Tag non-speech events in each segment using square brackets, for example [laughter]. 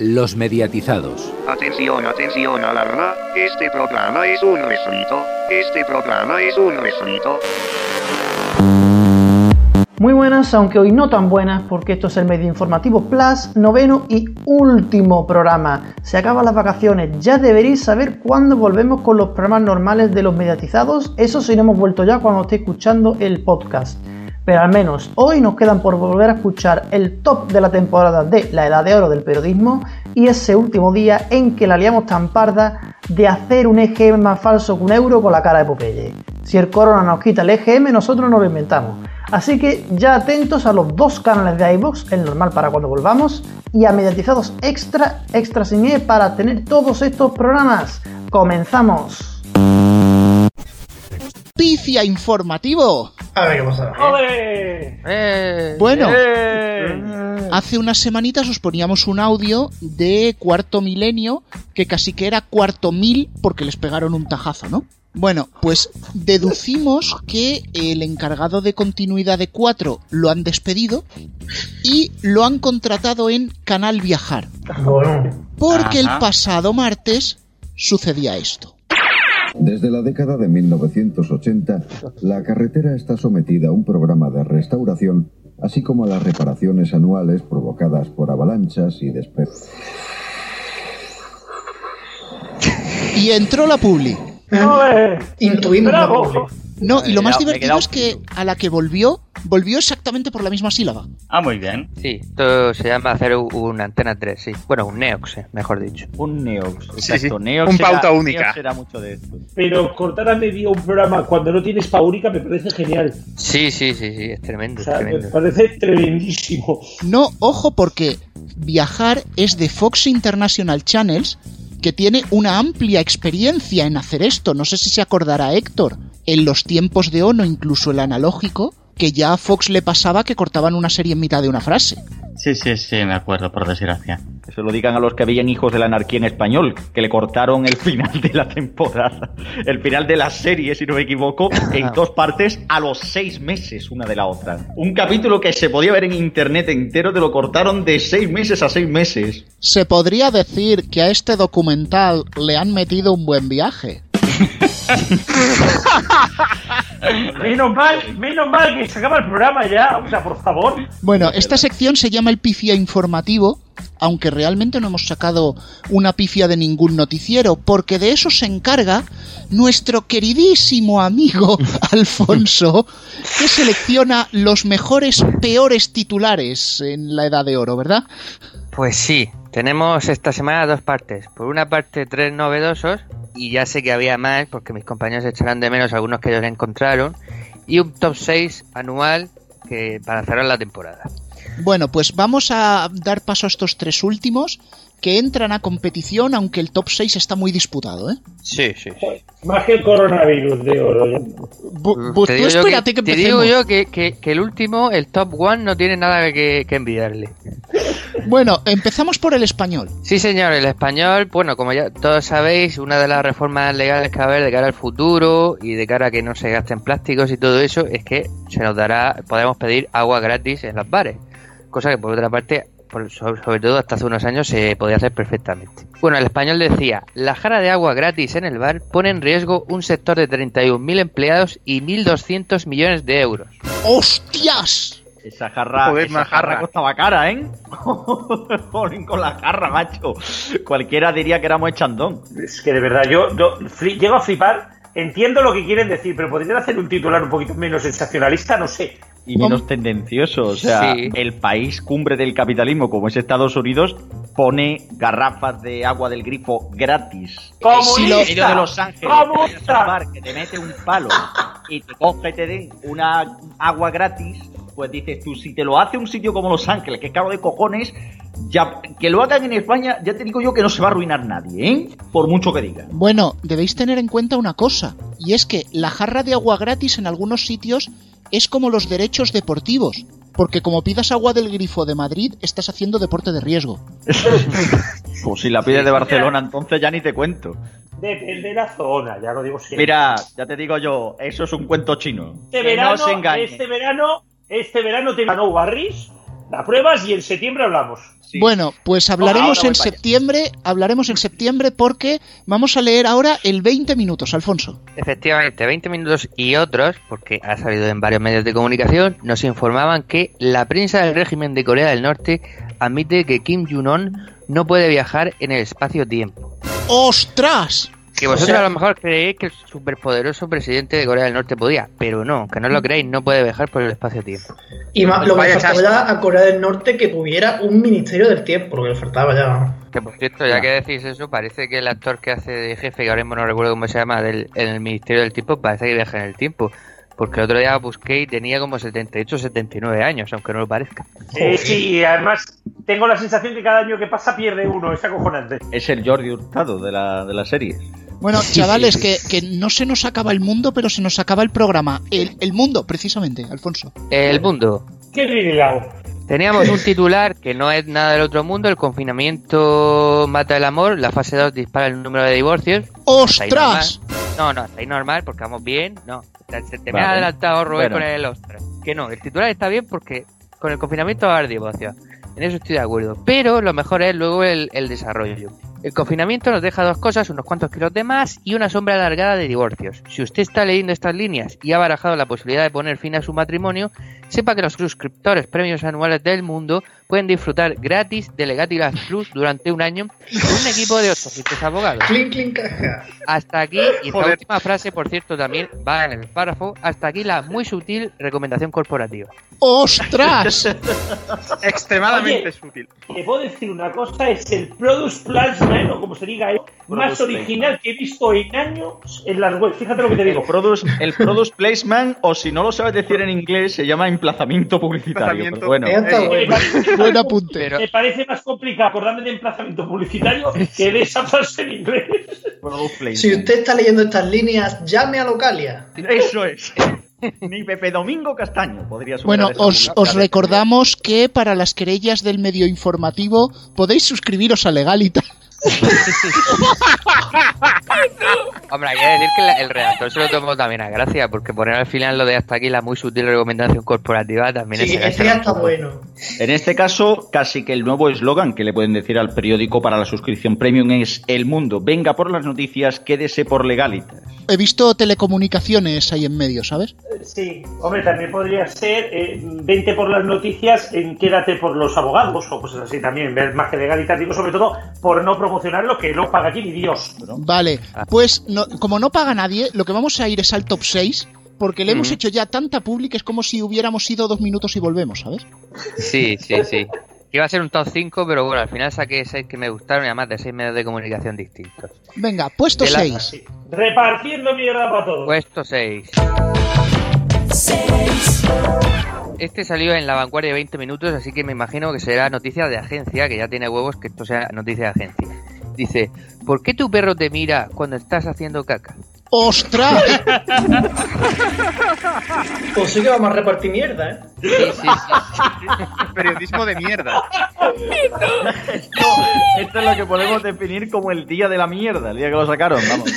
Los mediatizados. Atención, atención, alarma. Este programa es un refrito. Este programa es un refrito. Muy buenas, aunque hoy no tan buenas, porque esto es el Medio Informativo Plus, noveno y último programa. Se acaban las vacaciones, ya deberéis saber cuándo volvemos con los programas normales de los mediatizados. Eso si no hemos vuelto ya cuando esté escuchando el podcast pero al menos hoy nos quedan por volver a escuchar el top de la temporada de La Edad de Oro del periodismo y ese último día en que la liamos tan parda de hacer un EGM más falso que un euro con la cara de Popeye. Si el corona nos quita el EGM, nosotros nos lo inventamos. Así que ya atentos a los dos canales de iVoox, el normal para cuando volvamos, y a mediatizados extra, extra sin e para tener todos estos programas. ¡Comenzamos! Pifia informativo. A ver qué pasa. Eh, Bueno, eh. hace unas semanitas os poníamos un audio de cuarto milenio que casi que era cuarto mil porque les pegaron un tajazo, ¿no? Bueno, pues deducimos que el encargado de continuidad de 4 lo han despedido y lo han contratado en Canal Viajar. Porque el pasado martes sucedía esto. Desde la década de 1980, la carretera está sometida a un programa de restauración, así como a las reparaciones anuales provocadas por avalanchas y despe... Y entró la Publi. intuimos la publi. No, y lo más divertido es que a la que volvió, volvió exactamente por la misma sílaba. Ah, muy bien. Sí, esto se llama hacer un- una antena 3, sí. Bueno, un Neox, eh, mejor dicho. Un Neox. Exacto. sí. Neox Un era- pauta única. Neox era mucho de esto. Pero cortar a medio un programa cuando no tienes paúnica me parece genial. Sí, sí, sí, sí, es tremendo, O es sea, me tremendo. parece tremendísimo. No, ojo, porque Viajar es de Fox International Channels, que tiene una amplia experiencia en hacer esto. No sé si se acordará Héctor, en los tiempos de Ono, incluso el analógico, que ya a Fox le pasaba que cortaban una serie en mitad de una frase. Sí, sí, sí, me acuerdo, por desgracia. Que se lo digan a los que veían Hijos de la Anarquía en español, que le cortaron el final de la temporada, el final de la serie, si no me equivoco, en dos partes a los seis meses una de la otra. Un capítulo que se podía ver en internet entero, te lo cortaron de seis meses a seis meses. Se podría decir que a este documental le han metido un buen viaje. [laughs] [laughs] Menos mal, menos mal que se acaba el programa ya. O sea, por favor. Bueno, esta sección se llama el pifia informativo, aunque realmente no hemos sacado una pifia de ningún noticiero, porque de eso se encarga nuestro queridísimo amigo [laughs] Alfonso, que selecciona los mejores, peores titulares en la Edad de Oro, ¿verdad? Pues sí, tenemos esta semana dos partes. Por una parte, tres novedosos, y ya sé que había más, porque mis compañeros echarán de menos algunos que ellos encontraron, y un top 6 anual que para cerrar la temporada. Bueno, pues vamos a dar paso a estos tres últimos que entran a competición, aunque el top 6 está muy disputado, ¿eh? Sí, sí, sí. Más que el coronavirus de oro. tú digo yo espérate que, te digo yo que, que- que el último, el top one, no tiene nada que, que envidiarle. Bueno, empezamos por el español. Sí, señor, el español, bueno, como ya todos sabéis, una de las reformas legales que va a haber de cara al futuro y de cara a que no se gasten plásticos y todo eso es que se nos dará, podemos pedir agua gratis en los bares, cosa que por otra parte, por- sobre, sobre todo hasta hace unos años, se podía hacer perfectamente. Bueno, el español decía, la jarra de agua gratis en el bar pone en riesgo un sector de 31.000 empleados y 1.200 millones de euros. ¡Hostias! Esa jarra, Joder, esa jarra jarra. costaba cara, ¿eh? [laughs] Joder, con la jarra, macho. Cualquiera diría que éramos echandón. Es que de verdad, yo, yo fli- llego a flipar. Entiendo lo que quieren decir, pero podrían hacer un titular un poquito menos sensacionalista, no sé. y menos tendencioso. O sea, Sí. el país cumbre del capitalismo, como es Estados Unidos, pone garrafas de agua del grifo gratis. ¡Comunista! En medio de Los Ángeles, que te mete un palo y te coge y te den una agua gratis. Pues dices tú, si te lo hace un sitio como Los Ángeles, que es caro de cojones, ya que lo hagan en España, ya te digo yo que no se va a arruinar nadie, ¿eh? Por mucho que digan. Bueno, debéis tener en cuenta una cosa, y es que la jarra de agua gratis en algunos sitios es como los derechos deportivos, porque como pidas agua del grifo de Madrid, estás haciendo deporte de riesgo. [laughs] Pues si la pides de Barcelona, entonces ya ni te cuento. Depende de la zona, ya lo digo siempre. Mira, ya te digo yo, eso es un cuento chino. este que verano, no se engañe. este verano, este verano te ganó Barris La pruebas y en septiembre hablamos. Bueno, pues hablaremos ahora en septiembre, hablaremos en septiembre porque vamos a leer ahora el 20 minutos, Alfonso. Efectivamente, 20 minutos y otros, porque ha salido en varios medios de comunicación, nos informaban que la prensa del régimen de Corea del Norte admite que Kim Jong-un no puede viajar en el espacio-tiempo. ¡Ostras! Que vosotros sea- a lo mejor creéis que el superpoderoso presidente de Corea del Norte podía, pero no, que no lo creéis, no puede viajar por el espacio-tiempo. Y más, lo que Vaya faltaba a Corea del Norte que tuviera un ministerio del tiempo, lo que le faltaba ya. Que por cierto, ya que decís eso, parece que el actor que hace de jefe, que ahora mismo no recuerdo cómo se llama, del, en el Ministerio del Tiempo, parece que viaja en el tiempo. Porque el otro día busqué y tenía como 78 o 79 años, aunque no lo parezca. Eh, sí, y además tengo la sensación que cada año que pasa pierde uno, es acojonante. Es el Jordi Hurtado de la, de la serie. Bueno, chavales, que, que no se nos acaba el mundo, pero se nos acaba el programa. El, el mundo, precisamente, Alfonso. El mundo. Qué ridículo. Teníamos un titular que no es nada del otro mundo, el confinamiento mata el amor, la fase 2 dispara el número de divorcios. ¡Ostras! No, no, ahí normal, porque vamos bien, no. Te, te- me Vale. has adelantado, Rubén, Bueno. con el ostras. Que no, el titular está bien porque con el confinamiento va a haber divorcios. En eso estoy de acuerdo. Pero lo mejor es luego el, el desarrollo. El confinamiento nos deja dos cosas, unos cuantos kilos de más y una sombra alargada de divorcios. Si usted está leyendo estas líneas y ha barajado la posibilidad de poner fin a su matrimonio, sepa que los suscriptores premios anuales del mundo pueden disfrutar gratis de Legatilas Plus durante un año con un equipo de 800 abogados. Clink, clink, caja. Hasta aquí, y esta Joder. última frase, por cierto, también va en el párrafo, hasta aquí la muy sutil recomendación corporativa. ¡Ostras! [laughs] Extremadamente Oye. útil. Te puedo decir una cosa, es el Product Placement, o como se diga, eh, más original que he visto en años en las webs. Fíjate lo que te digo. El product, el product placement, o si no lo sabes decir en inglés, se llama emplazamiento publicitario. Emplazamiento. pero bueno, Eh, [laughs] Buen apunte. Pero, me parece más complicado acordarme de emplazamiento publicitario que de esa frase en inglés. Si usted está leyendo estas líneas, llame a Localia. Eso es. [laughs] Ni Pepe Domingo Castaño podría Bueno, os, os recordamos que para las querellas del medio informativo podéis suscribiros a Legalita. [laughs] hombre, hay que decir que el redactor se lo tomó también a gracia, porque poner al final lo de hasta aquí la muy sutil recomendación corporativa también Sí, es ese ya está bueno. En este caso, casi que el nuevo eslogan que le pueden decir al periódico para la suscripción premium es El mundo, venga por las noticias, quédese por legalitas. He visto telecomunicaciones ahí en medio, ¿sabes? Sí, hombre, también podría ser eh, 20 por las noticias, en quédate por los abogados, o cosas así también, ver más que legalitas, digo, sobre todo por no promocionar lo que no paga aquí ni Dios. Vale, pues no- como no paga nadie, lo que vamos a ir es al top 6, porque le hemos hecho ya tanta publi que es como si hubiéramos ido dos minutos y volvemos, ¿sabes? Sí, sí, sí. Iba a ser un top 5, pero bueno, al final saqué 6 que me gustaron y además de 6 medios de comunicación distintos. Venga, puesto De la- 6. Sí. Repartiendo mierda para todos. Puesto 6. Este salió en la vanguardia de 20 minutos, así que me imagino que será noticia de agencia, que ya tiene huevos que esto sea noticia de agencia. Dice, ¿por qué tu perro te mira cuando estás haciendo caca? ¡Ostras! Pues sí que vamos a repartir mierda, ¿eh? Sí, sí, sí. [laughs] Periodismo de mierda. Esto, esto es lo que podemos definir como el día de la mierda, el día que lo sacaron, vamos.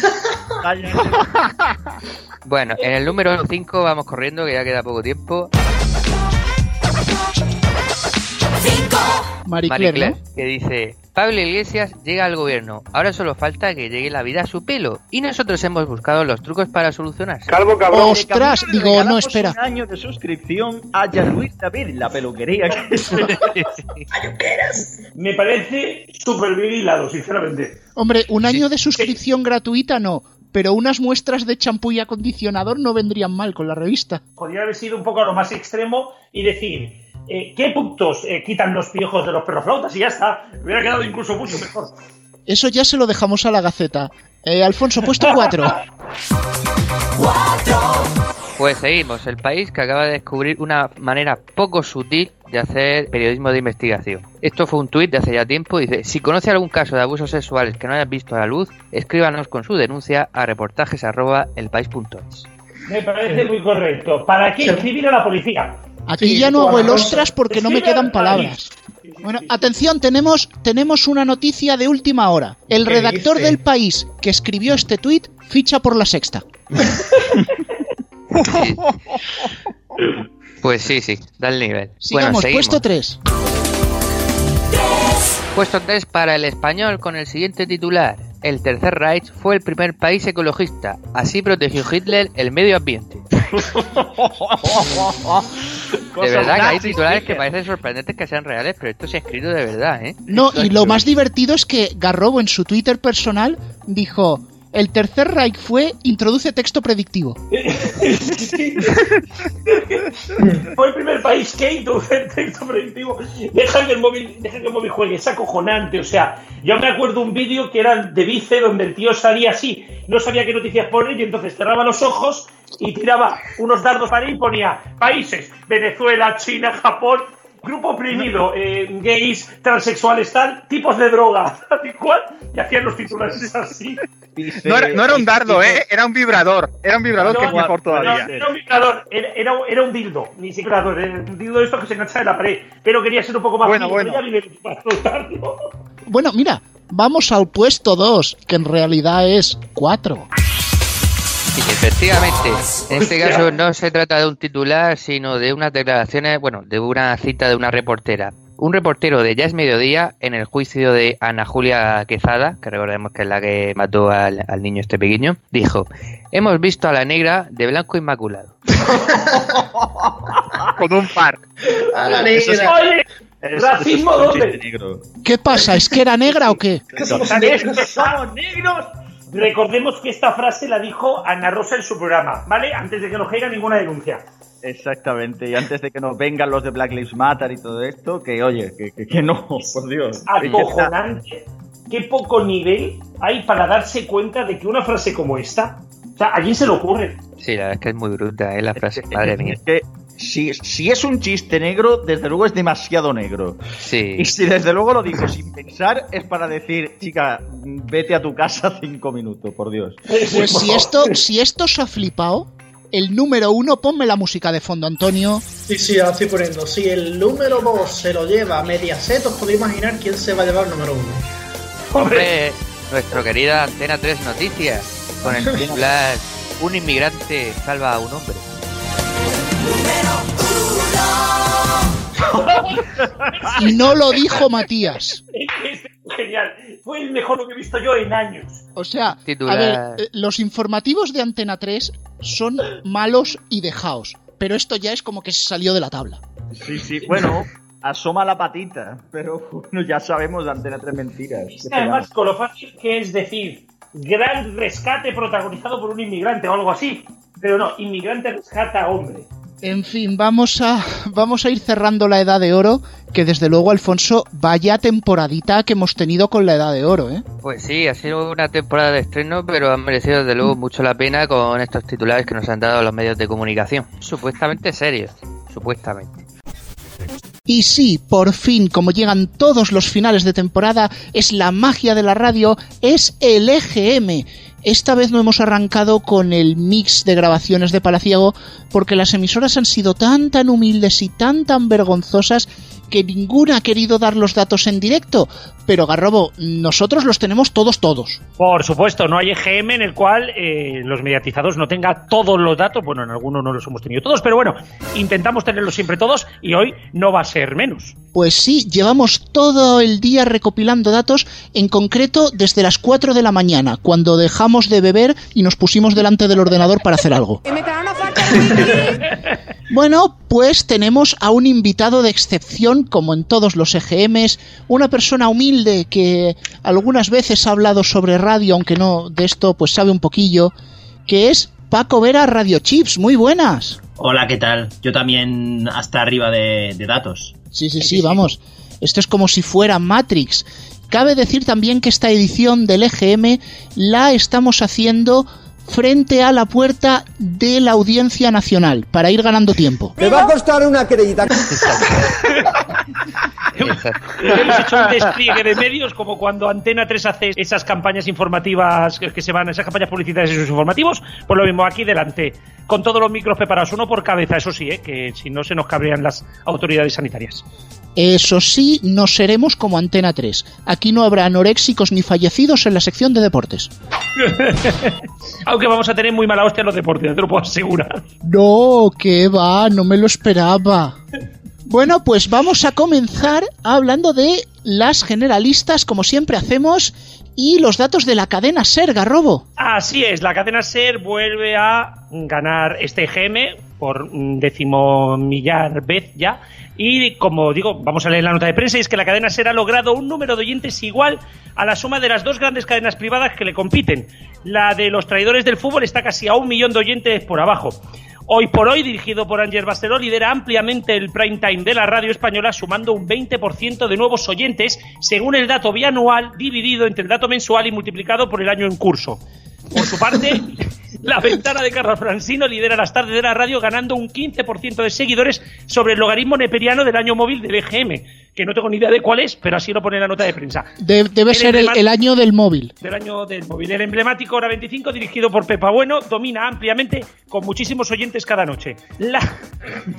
Bueno, en el número 5 vamos corriendo, que ya queda poco tiempo. Marie Marie Claire, Claire, que dice, Pablo Iglesias llega al gobierno, ahora solo falta que llegue la vida a su pelo, y nosotros hemos buscado los trucos para solucionarse. Calvo cabrón. ¡Ostras! Digo, no, espera. Un año de suscripción a Jan Luis David, la peluquería que es. [laughs] Me parece súper bien hilado, sinceramente. Hombre, un año de suscripción gratuita no, pero unas muestras de champú y acondicionador no vendrían mal con la revista. Podría haber sido un poco a lo más extremo y decir, eh, ¿qué puntos eh, quitan los piojos de los perroflautas? Y ya está. Me hubiera quedado incluso mucho mejor. Eso ya se lo dejamos a la Gaceta. Eh, Alfonso, puesto 4. Pues seguimos, el país que acaba de descubrir una manera poco sutil de hacer periodismo de investigación. Esto fue un tuit de hace ya tiempo, dice, si conoce algún caso de abusos sexuales que no hayas visto a la luz, escríbanos con su denuncia a reportajes arroba elpaís.es. Me parece muy correcto. ¿Para qué escribir a la policía? Aquí Sí, ya no hago el ostras porque no me quedan al palabras. Bueno, atención, tenemos, tenemos una noticia de última hora. El ¿Qué redactor dice? del país que escribió este tuit ficha por la sexta. Pues [laughs] Pues sí, sí, da el nivel. Sigamos, bueno, seguimos. puesto 3. Puesto 3 para el español con el siguiente titular. El Tercer Reich fue el primer país ecologista. Así protegió Hitler el medio ambiente. [laughs] De verdad que hay titulares que parecen sorprendentes que sean reales, pero esto se ha escrito de verdad, ¿eh? No, y lo más divertido es que Garrobo en su Twitter personal dijo: El tercer Reich fue introduce texto predictivo. [laughs] Fue el primer país que introduce el texto predictivo. Deja que el móvil, deja que el móvil juegue, es acojonante. O sea, yo me acuerdo un vídeo que era de Vice donde el tío salía así, no sabía qué noticias poner y entonces cerraba los ojos y tiraba unos dardos para ahí y ponía países, Venezuela, China, Japón, grupo oprimido, eh, gays, transexuales, tal, tipos de droga, [laughs] tal y cual, y hacían los titulares así. No era, no era un dardo, ¿eh? Era un vibrador. Era un vibrador No, que es no, mejor todavía. No, era un vibrador, era, era, era un dildo, ni siquiera un vibrador, era un dildo de esto que se enganchaba en la pared, pero quería ser un poco más Bueno, fino, bueno. Bueno, mira, vamos al puesto 2, que en realidad es 4. Sí, efectivamente. En este caso no se trata de un titular, sino de unas declaraciones, bueno, de una cita de una reportera. Un reportero de Ya es Mediodía, en el juicio de Ana Julia Quezada, que recordemos que es la que mató al, al niño este pequeño, dijo, hemos visto a la negra de blanco inmaculado. [laughs] Con un par. A la Eso sí. negra. Oye, ¿Racismo dónde? ¿Qué pasa? ¿Es que era negra o qué? somos negros, somos negros. Recordemos que esta frase la dijo Ana Rosa en su programa, ¿vale? Antes de que nos caiga ninguna denuncia. Exactamente, y antes de que nos vengan los de Black Lives Matter y todo esto, que oye, que, que- que no, [laughs] por Dios. Acojonante. Qué poco nivel hay para darse cuenta de que una frase como esta, o sea, a quién se le ocurre. Sí, la verdad es que es muy bruta, ¿eh? La frase, madre mía. Es que si, si es un chiste negro, desde luego es demasiado negro. Sí. Y si desde luego lo digo sin pensar, es para decir, chica, vete a tu casa cinco minutos, por Dios. Pues si esto, si esto os ha flipado, el número uno, ponme la música de fondo, Antonio. Sí, sí, la estoy poniendo. Si el número 2 se lo lleva a Mediaset, os podéis imaginar quién se va a llevar el número 1. Hombre, nuestro querida Antena 3 Noticias, con el titular Un inmigrante salva a un hombre. Y no lo dijo Matías. Es genial. Fue el mejor que he visto yo en años. O sea, Titular. a ver, eh, los informativos de Antena 3 son malos y dejaos. Pero esto ya es como que se salió de la tabla. Sí, sí, bueno, asoma la patita, pero bueno, ya sabemos de Antena tres mentiras. ¿Qué Además, con lo fácil que es decir, gran rescate protagonizado por un inmigrante o algo así. Pero no, inmigrante rescata a hombre. En fin, vamos a, vamos a ir cerrando la edad de oro, que desde luego, Alfonso, vaya temporadita que hemos tenido con la edad de oro, ¿eh? Pues sí, ha sido una temporada de estreno, pero ha merecido desde luego mucho la pena con estos titulares que nos han dado los medios de comunicación. Supuestamente serios, supuestamente. Y sí, por fin, como llegan todos los finales de temporada, es la magia de la radio, es el EGM. Esta vez no hemos arrancado con el mix de grabaciones de Palaciego porque las emisoras han sido tan tan humildes y tan tan vergonzosas que ninguna ha querido dar los datos en directo. Pero Garrobo, nosotros los tenemos todos todos. Por supuesto, no hay EGM en el cual eh, los mediatizados no tengan todos los datos. Bueno, en algunos no los hemos tenido todos, pero bueno, intentamos tenerlos siempre todos y hoy no va a ser menos. Pues sí, llevamos todo el día recopilando datos, en concreto desde las 4 de la mañana, cuando dejamos de beber y nos pusimos delante del ordenador para hacer algo. [laughs] Bueno, pues tenemos a un invitado de excepción, como en todos los EGMs, una persona humilde que algunas veces ha hablado sobre radio, aunque no de esto pues sabe un poquillo, que es Paco Vera Radio Chips. Muy buenas. Hola, ¿qué tal? Yo también hasta arriba de, de datos. Sí, sí, sí, vamos. Esto es como si fuera Matrix. Cabe decir también que esta edición del EGM la estamos haciendo frente a la puerta de la Audiencia Nacional para ir ganando tiempo. Me va a costar una crédita. Hemos hecho un despliegue de medios como cuando Antena 3 hace esas campañas informativas que que se van, esas campañas publicitarias y sus informativos. Pues lo mismo aquí delante, con todos los micros preparados, uno por cabeza, eso sí, ¿eh? que si no se nos cabrean las autoridades sanitarias. Eso sí, no seremos como Antena 3. Aquí no habrá anoréxicos ni fallecidos en la sección de deportes. [laughs] Aunque vamos a tener muy mala hostia en los deportes, te lo puedo asegurar. No, que va, no me lo esperaba. Bueno, pues vamos a comenzar hablando de las generalistas, como siempre hacemos, y los datos de la cadena Ser, Garrobo. Así es, la cadena Ser vuelve a ganar este GM por mm, decimomillar vez ya. Y como digo, vamos a leer la nota de prensa, y es que la cadena Ser ha logrado un número de oyentes igual a la suma de las dos grandes cadenas privadas que le compiten. La de los traidores del fútbol está casi a un millón de oyentes por abajo. Hoy por hoy, dirigido por Ángel Basteló, lidera ampliamente el prime time de la radio española, sumando un 20% de nuevos oyentes, según el dato bianual, dividido entre el dato mensual y multiplicado por el año en curso. Por su parte, [laughs] la ventana de Carlos Francino lidera las tardes de la radio, ganando un 15% de seguidores sobre el logaritmo neperiano del año móvil del EGM, que no tengo ni idea de cuál es, pero así lo pone en la nota de prensa. De- debe ser el, el año del móvil. Del año del móvil. El emblemático Hora 25, dirigido por Pepa Bueno, domina ampliamente con muchísimos oyentes cada noche. La,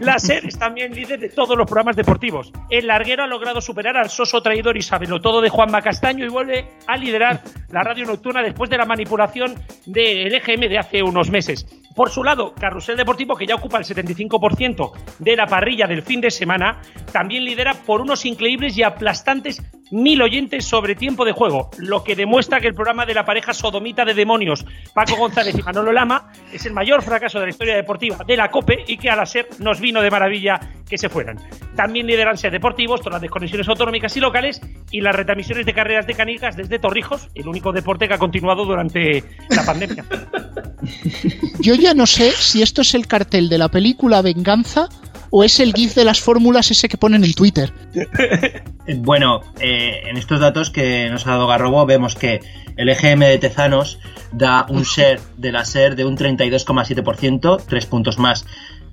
la SER es también líder de todos los programas deportivos. El larguero ha logrado superar al soso traidor y todo de Juanma Castaño y vuelve a liderar la radio nocturna después de la manipulación del EGM de hace unos meses. Por su lado, Carrusel Deportivo, que ya ocupa el 75% de la parrilla del fin de semana, también lidera por unos increíbles y aplastantes mil oyentes sobre tiempo de juego, lo que demuestra que el programa de la pareja sodomita de demonios, Paco González y Manolo Lama, es el mayor fracaso de la historia deportiva de la COPE y que a la SER nos vino de maravilla que se fueran. También lideran SER Deportivos, todas las desconexiones autonómicas y locales y las retransmisiones de carreras de canicas desde Torrijos, el único deporte que ha continuado durante la pandemia. [laughs] Yo ya no sé si esto es el cartel de la película Venganza o es el GIF de las fórmulas ese que ponen en Twitter. Eh, [laughs] Bueno, eh, en estos datos que nos ha dado Garrobo vemos que el EGM de Tezanos da un share de la SER de un 32,7%, tres puntos más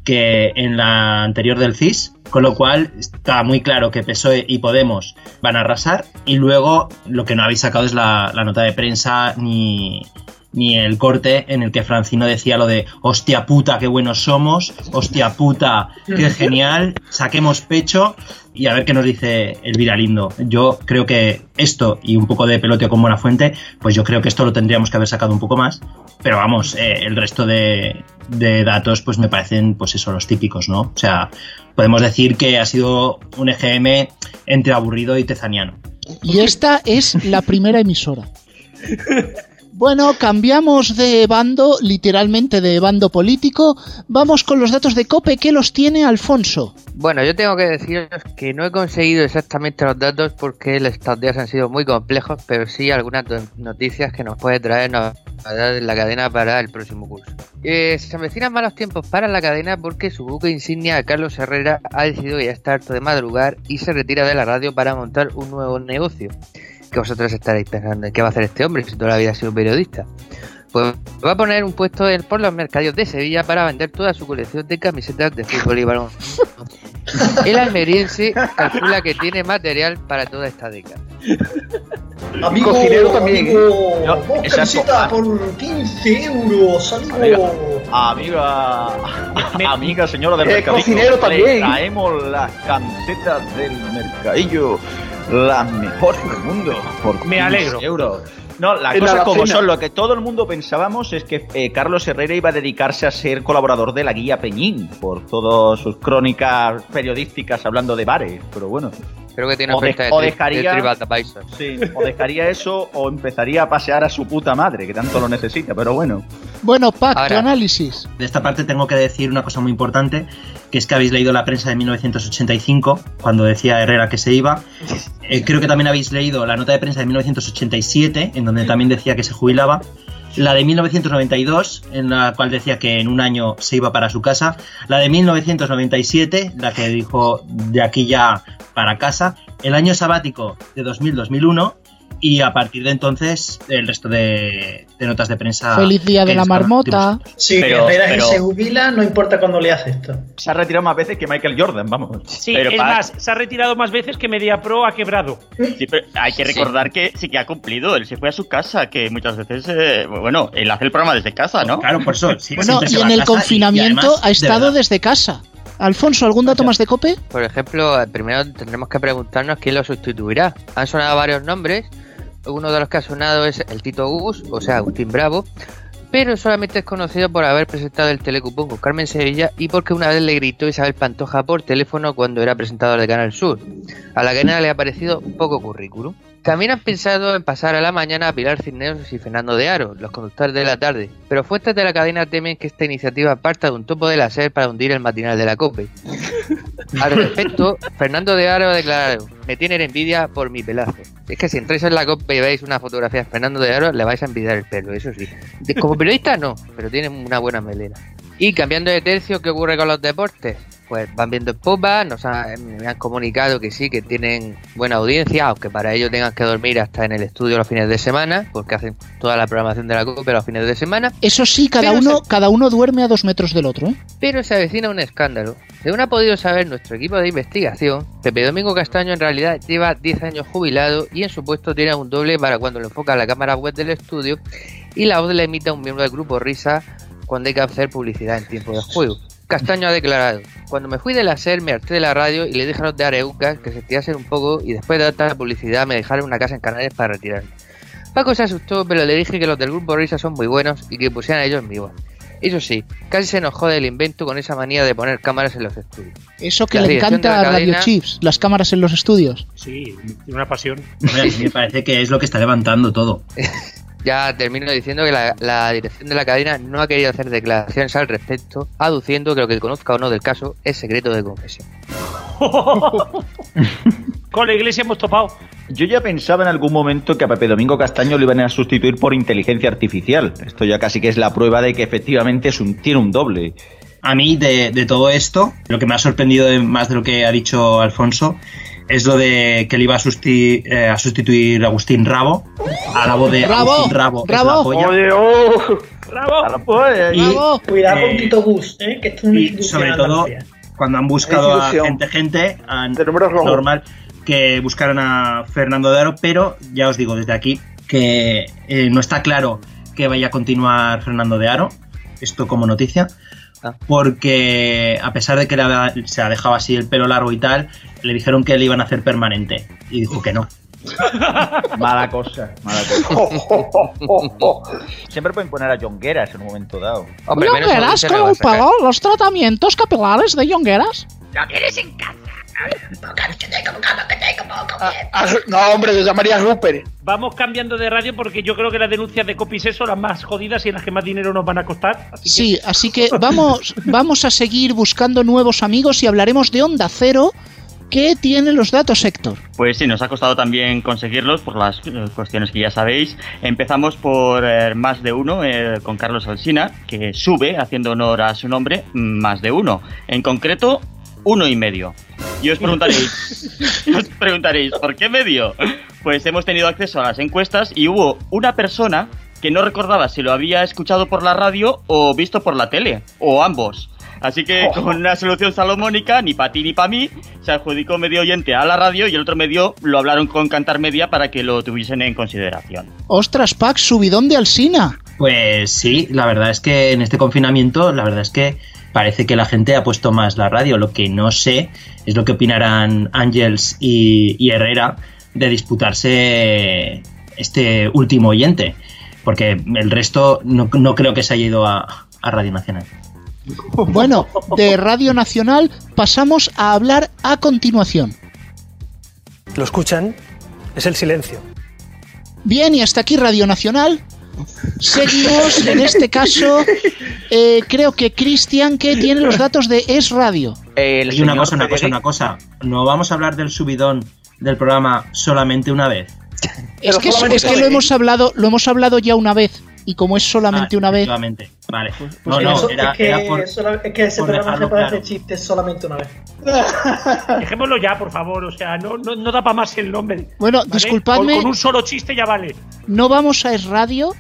que en la anterior del CIS, con lo cual está muy claro que PSOE y Podemos van a arrasar y luego lo que no habéis sacado es la, la nota de prensa ni, ni el corte en el que Francino decía lo de hostia puta, qué buenos somos, hostia puta, qué genial, saquemos pecho y a ver qué nos dice Elvira Lindo. Yo creo que esto y un poco de peloteo con buena fuente, pues yo creo que esto lo tendríamos que haber sacado un poco más, pero vamos, eh, el resto de, de datos pues me parecen pues eso, los típicos, ¿no? O sea, podemos decir que ha sido un EGM entre aburrido y tezaniano. Y esta es la primera emisora. [laughs] Bueno, cambiamos de bando, literalmente de bando político. Vamos con los datos de COPE que los tiene Alfonso. Bueno, yo tengo que deciros que no he conseguido exactamente los datos porque estos días han sido muy complejos, pero sí algunas noticias que nos puede traer novedades la cadena para el próximo curso. Eh, se avecinan malos tiempos para la cadena porque su buque insignia, Carlos Herrera, ha decidido ya estar harto de madrugar y se retira de la radio para montar un nuevo negocio. Que vosotros estaréis pensando, ¿qué va a hacer este hombre si toda la vida ha sido periodista? Pues va a poner un puesto en, por los mercados de Sevilla para vender toda su colección de camisetas de fútbol y balón. [laughs] El almeriense calcula que tiene material para toda esta década. Amigo, Cocinero también, amigo, No, exacto. camisetas por 15 euros, amigo. Amiga, amiga señora del Eh, mercadillo, cocinero también. traemos las camisetas del mercadillo, las mejores del mundo, por Me 15 alegro. euros. No, las En la cosas como son, lo que todo el mundo pensábamos es que eh, Carlos Herrera iba a dedicarse a ser colaborador de la guía Peñín, por todas sus crónicas periodísticas hablando de bares, pero bueno. Creo que tiene O de- oferta de, o dejaría- de. Sí, o dejaría eso o empezaría a pasear a su puta madre, que tanto lo necesita, pero bueno. Bueno, Pac, tu Ahora. análisis. De esta parte tengo que decir una cosa muy importante, que es que habéis leído la prensa de 1985, cuando decía Herrera que se iba. Eh, creo que también habéis leído la nota de prensa de 1987, en donde también decía que se jubilaba. La de 1992, en la cual decía que en un año se iba para su casa. La de 1997, la que dijo de aquí ya para casa. El año sabático de 2000-2001. Y a partir de entonces, el resto de, de notas de prensa. Feliz día de la marmota. Sí, Pero- pero- se jubila, no importa cuándo le hace esto. Se ha retirado más veces que Michael Jordan, vamos. Sí, Pero es más, se ha retirado más veces que MediaPro ha quebrado. Sí, pero hay que recordar que sí que ha cumplido. Él se fue a su casa, que muchas veces, eh, bueno, él hace el programa desde casa, ¿no? Claro, por eso. sí, Bueno, y en el casa y- y confinamiento además, ha de estado verdad, desde casa. Alfonso, ¿algún dato más de COPE? Por ejemplo, primero tendremos que preguntarnos quién lo sustituirá. Han sonado varios nombres. Uno de los que ha sonado es el Tito Gus, o sea, Agustín Bravo, pero solamente es conocido por haber presentado el telecupón con Carmen Sevilla y porque una vez le gritó Isabel Pantoja por teléfono cuando era presentador de Canal Sur. A la cadena le ha parecido poco currículum. También han pensado en pasar a la mañana a Pilar Cisneros y Fernando de Aro, los conductores de la tarde, pero fuentes de la cadena temen que esta iniciativa parta de un topo de la SER para hundir el matinal de la COPE. Al respecto, Fernando de Aro ha declarado, me tienen envidia por mi pelazo. Es que si entráis en la COPE y veis una fotografía de Fernando de Aro, le vais a envidiar el pelo, eso sí. Como periodista no, pero tiene una buena melena. Y cambiando de tercio, ¿qué ocurre con los deportes? Pues van viendo en popa, nos han, me han comunicado que sí, que tienen buena audiencia, aunque para ello tengan que dormir hasta en el estudio los fines de semana, porque hacen toda la programación de la COPE los fines de semana. Eso sí, cada Pero uno, cada uno duerme a dos metros del otro. ¿eh? Pero se avecina un escándalo. Según ha podido saber nuestro equipo de investigación, Pepe Domingo Castaño en realidad lleva 10 años jubilado y en su puesto tiene un doble para cuando lo enfoca a la cámara web del estudio y la voz le emite a un miembro del grupo Risa cuando hay que hacer publicidad en tiempo de juego. Castaño ha declarado, cuando me fui de la SER me harté de la radio y le dije a los de Areuca que se tirasen un poco y después de tanta publicidad me dejaron una casa en Canarias para retirarme. Paco se asustó, pero le dije que los del grupo Risa son muy buenos y que pusieran a ellos en mi voz. Eso sí, casi se enojó del invento con esa manía de poner cámaras en los estudios. Eso que La le encanta la a Radio cadena- Chips, las cámaras en los estudios. Sí, tiene una pasión. Hombre, a mí me parece que es lo que está levantando todo. [laughs] Ya termino diciendo que la, la dirección de la cadena no ha querido hacer declaraciones al respecto, aduciendo que lo que conozca o no del caso es secreto de confesión. [laughs] Con la iglesia hemos topado. Yo ya pensaba en algún momento que a Pepe Domingo Castaño lo iban a sustituir por inteligencia artificial. Esto ya casi que es la prueba de que efectivamente es un, tiene un doble. A mí, de, de todo esto, lo que me ha sorprendido de- más de lo que ha dicho Alfonso es lo de que le iba a, susti- eh, a sustituir a Agustín Rabo. A la voz de Rabo, Agustín Rabo. es Rabo. la polla. Oye, oh. ¡Bravo! Y, Bravo. Cuidado Eh, con Tito Bus, ¿eh? que esto y sobre todo, cuando han buscado a gente, gente, rojos. normal que buscaran a Fernando de Aro, pero ya os digo desde aquí que eh, no está claro que vaya a continuar Fernando de Aro, esto como noticia, Porque a pesar de que le había- se ha dejado así el pelo largo y tal, le dijeron que le iban a hacer permanente y dijo que no. [laughs] Mala cosa, mala cosa. [laughs] Siempre pueden poner a Jongueras en un momento dado. Hombre, menos ¿Yongueras audiencia le con va a el sacar. pelo? ¿Los tratamientos Yongueras? Ah, no, hombre, yo llamaría a Rupert. Vamos cambiando de radio porque yo creo que las denuncias de Copises son las más jodidas y las que más dinero nos van a costar. Así que- Sí, así que [laughs] vamos, vamos a seguir buscando nuevos amigos y hablaremos de Onda Cero, que tiene los datos Héctor. Pues sí, nos ha costado también conseguirlos por las eh, cuestiones que ya sabéis. Empezamos por eh, más de uno eh, con Carlos Alsina, que sube, haciendo honor a su nombre, más de uno. En concreto, uno y medio. Y os preguntaréis, [laughs] os preguntaréis, ¿por qué medio? Pues hemos tenido acceso a las encuestas y hubo una persona que no recordaba si lo había escuchado por la radio o visto por la tele, o ambos. Así que [laughs] con una solución salomónica, ni para ti ni para mí, se adjudicó medio oyente a la radio y el otro medio lo hablaron con Cantar Media para que lo tuviesen en consideración. Ostras, Pax, subidón de Alsina. Pues sí, la verdad es que en este confinamiento, la verdad es que parece que la gente ha puesto más la radio. Lo que no sé es lo que opinarán Ángels y, y Herrera de disputarse este último oyente. Porque el resto no, no creo que se haya ido a, a Radio Nacional. [laughs] Bueno, de Radio Nacional pasamos a hablar a continuación. ¿Lo escuchan? Es el silencio. Bien, y hasta aquí Radio Nacional. Seguimos, en este caso, eh, creo que Cristian, que tiene los datos de Es Radio. El Y una cosa, una cosa, una cosa. No vamos a hablar del subidón del programa solamente una vez. Es que, solamente es que lo hemos hablado, lo hemos hablado ya una vez. Y como es solamente Ah, una vez, efectivamente. Vale. Pues No, no, eso- era, es, que, era por- sola- es que ese por programa se puede claro. hacer chistes solamente una vez. [laughs] Dejémoslo ya, por favor. O sea, no, no, no da para más el nombre. Bueno, ¿vale? disculpadme. Con, con un solo chiste ya vale. no vamos a Es Radio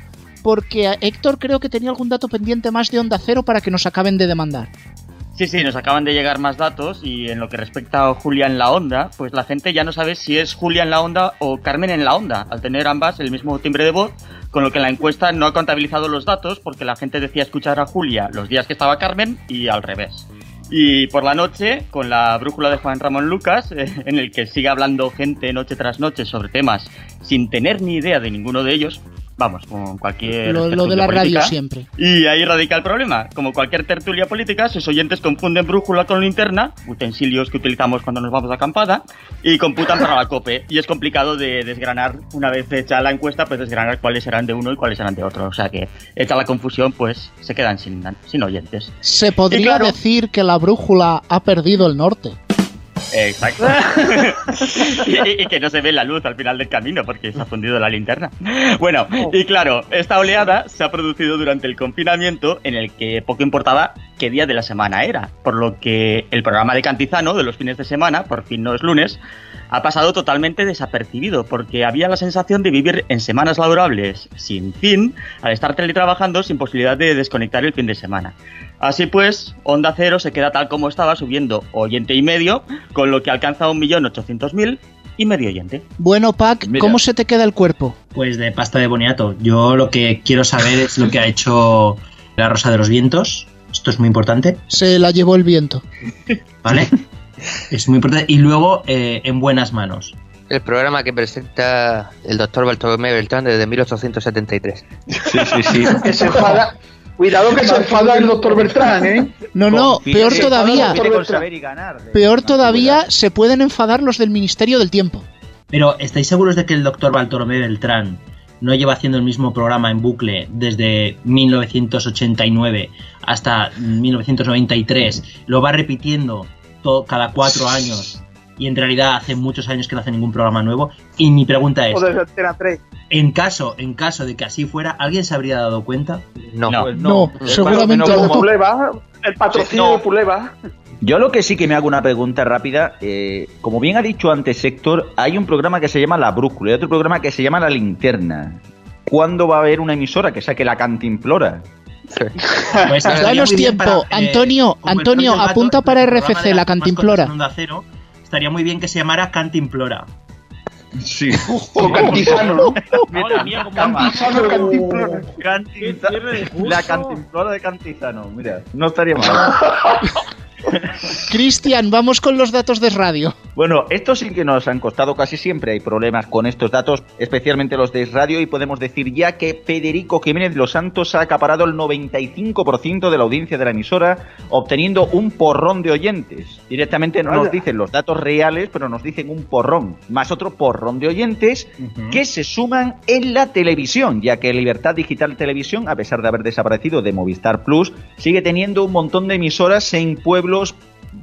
porque Héctor creo que tenía algún dato pendiente más de Onda Cero para que nos acaben de demandar. Sí, sí, nos acaban de llegar más datos y en lo que respecta a Julia en la Onda, pues la gente ya no sabe si es Julia en la Onda o Carmen en la Onda, al tener ambas el mismo timbre de voz, con lo que la encuesta no ha contabilizado los datos porque la gente decía escuchar a Julia los días que estaba Carmen y al revés. Y por la noche, con la brújula de Juan Ramón Lucas, eh, [laughs] en el que sigue hablando gente noche tras noche sobre temas sin tener ni idea de ninguno de ellos, vamos, con cualquier... Lo, lo de la radio siempre. Y ahí radica el problema. Como cualquier tertulia política, sus oyentes confunden brújula con linterna, utensilios que utilizamos cuando nos vamos de acampada, y computan para la COPE. Y es complicado de desgranar, una vez hecha la encuesta, pues desgranar cuáles serán de uno y cuáles serán de otro. O sea que, hecha la confusión, pues se quedan sin, sin oyentes. Se podría claro- decir que la brújula ha perdido el norte. Exacto. [laughs] y, y que no se ve la luz al final del camino porque se ha fundido la linterna. Bueno, y claro, esta oleada se ha producido durante el confinamiento en el que poco importaba qué día de la semana era, por lo que el programa de Cantizano de los fines de semana, por fin no es lunes, ha pasado totalmente desapercibido porque había la sensación de vivir en semanas laborables sin fin al estar teletrabajando sin posibilidad de desconectar el fin de semana. Así pues, Onda Cero se queda tal como estaba subiendo oyente y medio, con lo que alcanza 1.800.000 y medio oyente. Bueno, Pac, Mira. ¿cómo se te queda el cuerpo? Pues de pasta de boniato. Yo lo que quiero saber es lo que ha hecho la Rosa de los Vientos. Esto es muy importante, Se la llevó el viento. ¿vale? es muy importante. Y luego, eh, en buenas manos. El programa que presenta el doctor Bartolomé Beltrán desde 1873. Sí, sí, sí. [laughs] Que se enfada. Cuidado que se enfada el doctor Bertrán, ¿eh? No, no, peor todavía. Peor todavía, se pueden enfadar los del Ministerio del Tiempo. Pero, ¿estáis seguros de que el doctor Bartolomé Beltrán no lleva haciendo el mismo programa en bucle desde 1989 hasta 1993? Lo va repitiendo to- cada cuatro años y en realidad hace muchos años que no hace ningún programa nuevo. Y mi pregunta es, O desde Antena 3. en caso, en caso de que así fuera, ¿alguien se habría dado cuenta? No. No. Pues No, no, seguramente no, Puleva, el patrocinio Sí, no. de Puleva. Yo lo que sí que me hago una pregunta rápida. eh, como bien ha dicho antes Héctor, hay un programa que se llama La Brújula y otro programa que se llama La Linterna. ¿Cuándo va a haber una emisora que saque la cantimplora? Pues estaría Danos tiempo. para, eh, Antonio, Antonio, apunta para RFC, la cantimplora. Cero, estaría muy bien que se llamara Cantimplora. Sí. [laughs] O Cantizano, ¿no? Madre mía, cómo Cantizano, Cantimplora. Cantiza- la cantimplora de Cantizano, mira, no estaría mal. [laughs] [laughs] Cristian, vamos con los datos de radio. Bueno, estos sí que nos han costado casi siempre. Hay problemas con estos datos, especialmente los de radio, y podemos decir ya que Federico Jiménez Los Santos ha acaparado el 95% de la audiencia de la emisora, obteniendo un porrón de oyentes. Directamente no nos dicen los datos reales, pero nos dicen un porrón, más otro porrón de oyentes que se suman en la televisión, ya que Libertad Digital Televisión, a pesar de haber desaparecido de Movistar Plus, sigue teniendo un montón de emisoras en pueblos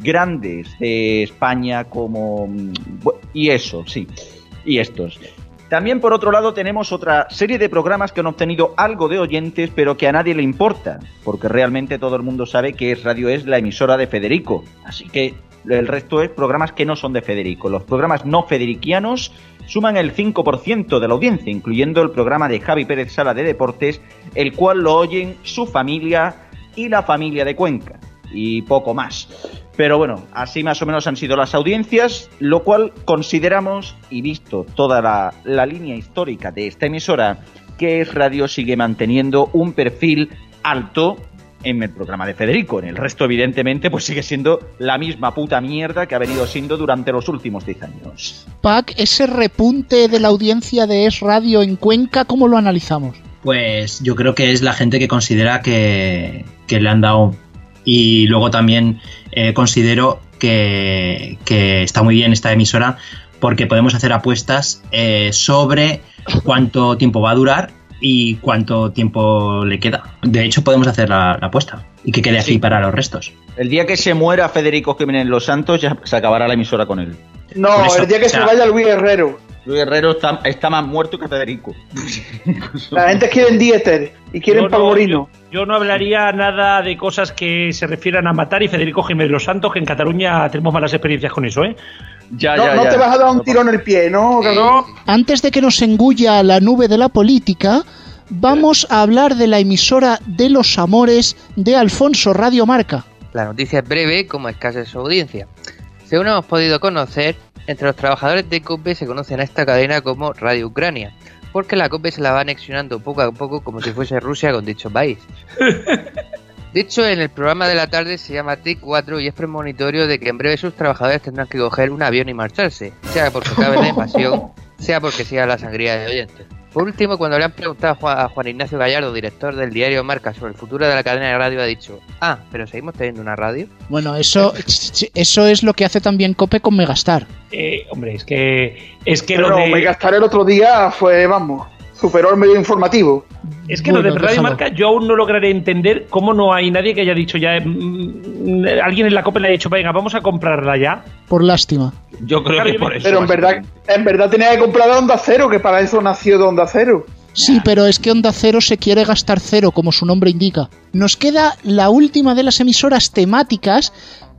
grandes de España como... mm, Y eso, sí. Y estos. También por otro lado tenemos otra serie de programas que han obtenido algo de oyentes pero que a nadie le importa, porque realmente todo el mundo sabe que Radio es la emisora de Federico. Así que el resto es programas que no son de Federico. Los programas no federiquianos suman el 5% de la audiencia, incluyendo el programa de Javi Pérez Sala de Deportes, el cual lo oyen su familia y la familia de Cuenca. Y poco más. Pero bueno, así más o menos han sido las audiencias, lo cual consideramos, y visto toda la, la línea histórica de esta emisora, que es Radio sigue manteniendo un perfil alto en el programa de Federico. En el resto, evidentemente, pues sigue siendo la misma puta mierda que ha venido siendo durante los últimos 10 años. Pac, ese repunte de la audiencia de Es Radio en Cuenca, ¿cómo lo analizamos? Pues yo creo que es la gente que considera que, que le han dado. Y luego también eh, considero que, que está muy bien esta emisora porque podemos hacer apuestas eh, sobre cuánto tiempo va a durar y cuánto tiempo le queda. De hecho, podemos hacer la, la apuesta y que quede aquí Sí. para los restos. El día que se muera Federico Jiménez Los Santos, ya se acabará la emisora con él. No, eso, el día que o sea- se vaya Luis Herrero. Luis Herrero está, está más muerto que Federico. [laughs] La gente quiere Dieter y quieren no- Palmorino. Yo, yo no hablaría nada de cosas que se refieran a matar y Federico Jiménez Los Santos, que en Cataluña tenemos malas experiencias con eso, ¿eh? Ya, No, ya, no ya. te vas a dar un tiro en el pie, ¿no? No. Antes de que nos engulla la nube de la política, vamos a hablar de la emisora de los amores de Alfonso Radio Marca. La noticia es breve, como escasa es su audiencia. Según hemos podido conocer, entre los trabajadores de COPE se conocen a esta cadena como Radio Ucrania, porque la COPE se la va anexionando poco a poco como si fuese Rusia con dicho país. [laughs] De hecho, en el programa de la tarde se llama T4 y es premonitorio de que en breve sus trabajadores tendrán que coger un avión y marcharse, sea porque acabe la invasión, [laughs] sea porque siga la sangría de oyentes. Por último, cuando le han preguntado a Juan, a Juan Ignacio Gallardo, director del diario Marca, sobre el futuro de la cadena de radio, ha dicho, ah, pero seguimos teniendo una radio. Bueno, eso, eso es lo que hace también Cope con Megastar. Eh, hombre, es que es que Pero lo de Megastar el otro día fue, vamos, superó el medio informativo. es que lo de Bueno, Radio déjalo. Marca yo aún no lograré entender cómo no hay nadie que haya dicho ya mm, alguien en la COPE le ha dicho, "Venga, vamos a comprarla ya." Por lástima. Yo creo Claro, que yo por eso. Pero en verdad, en verdad tenía que comprar de Onda Cero, que para eso nació de Onda Cero. Sí, pero es que Onda Cero se quiere gastar cero, como su nombre indica. Nos queda la última de las emisoras temáticas,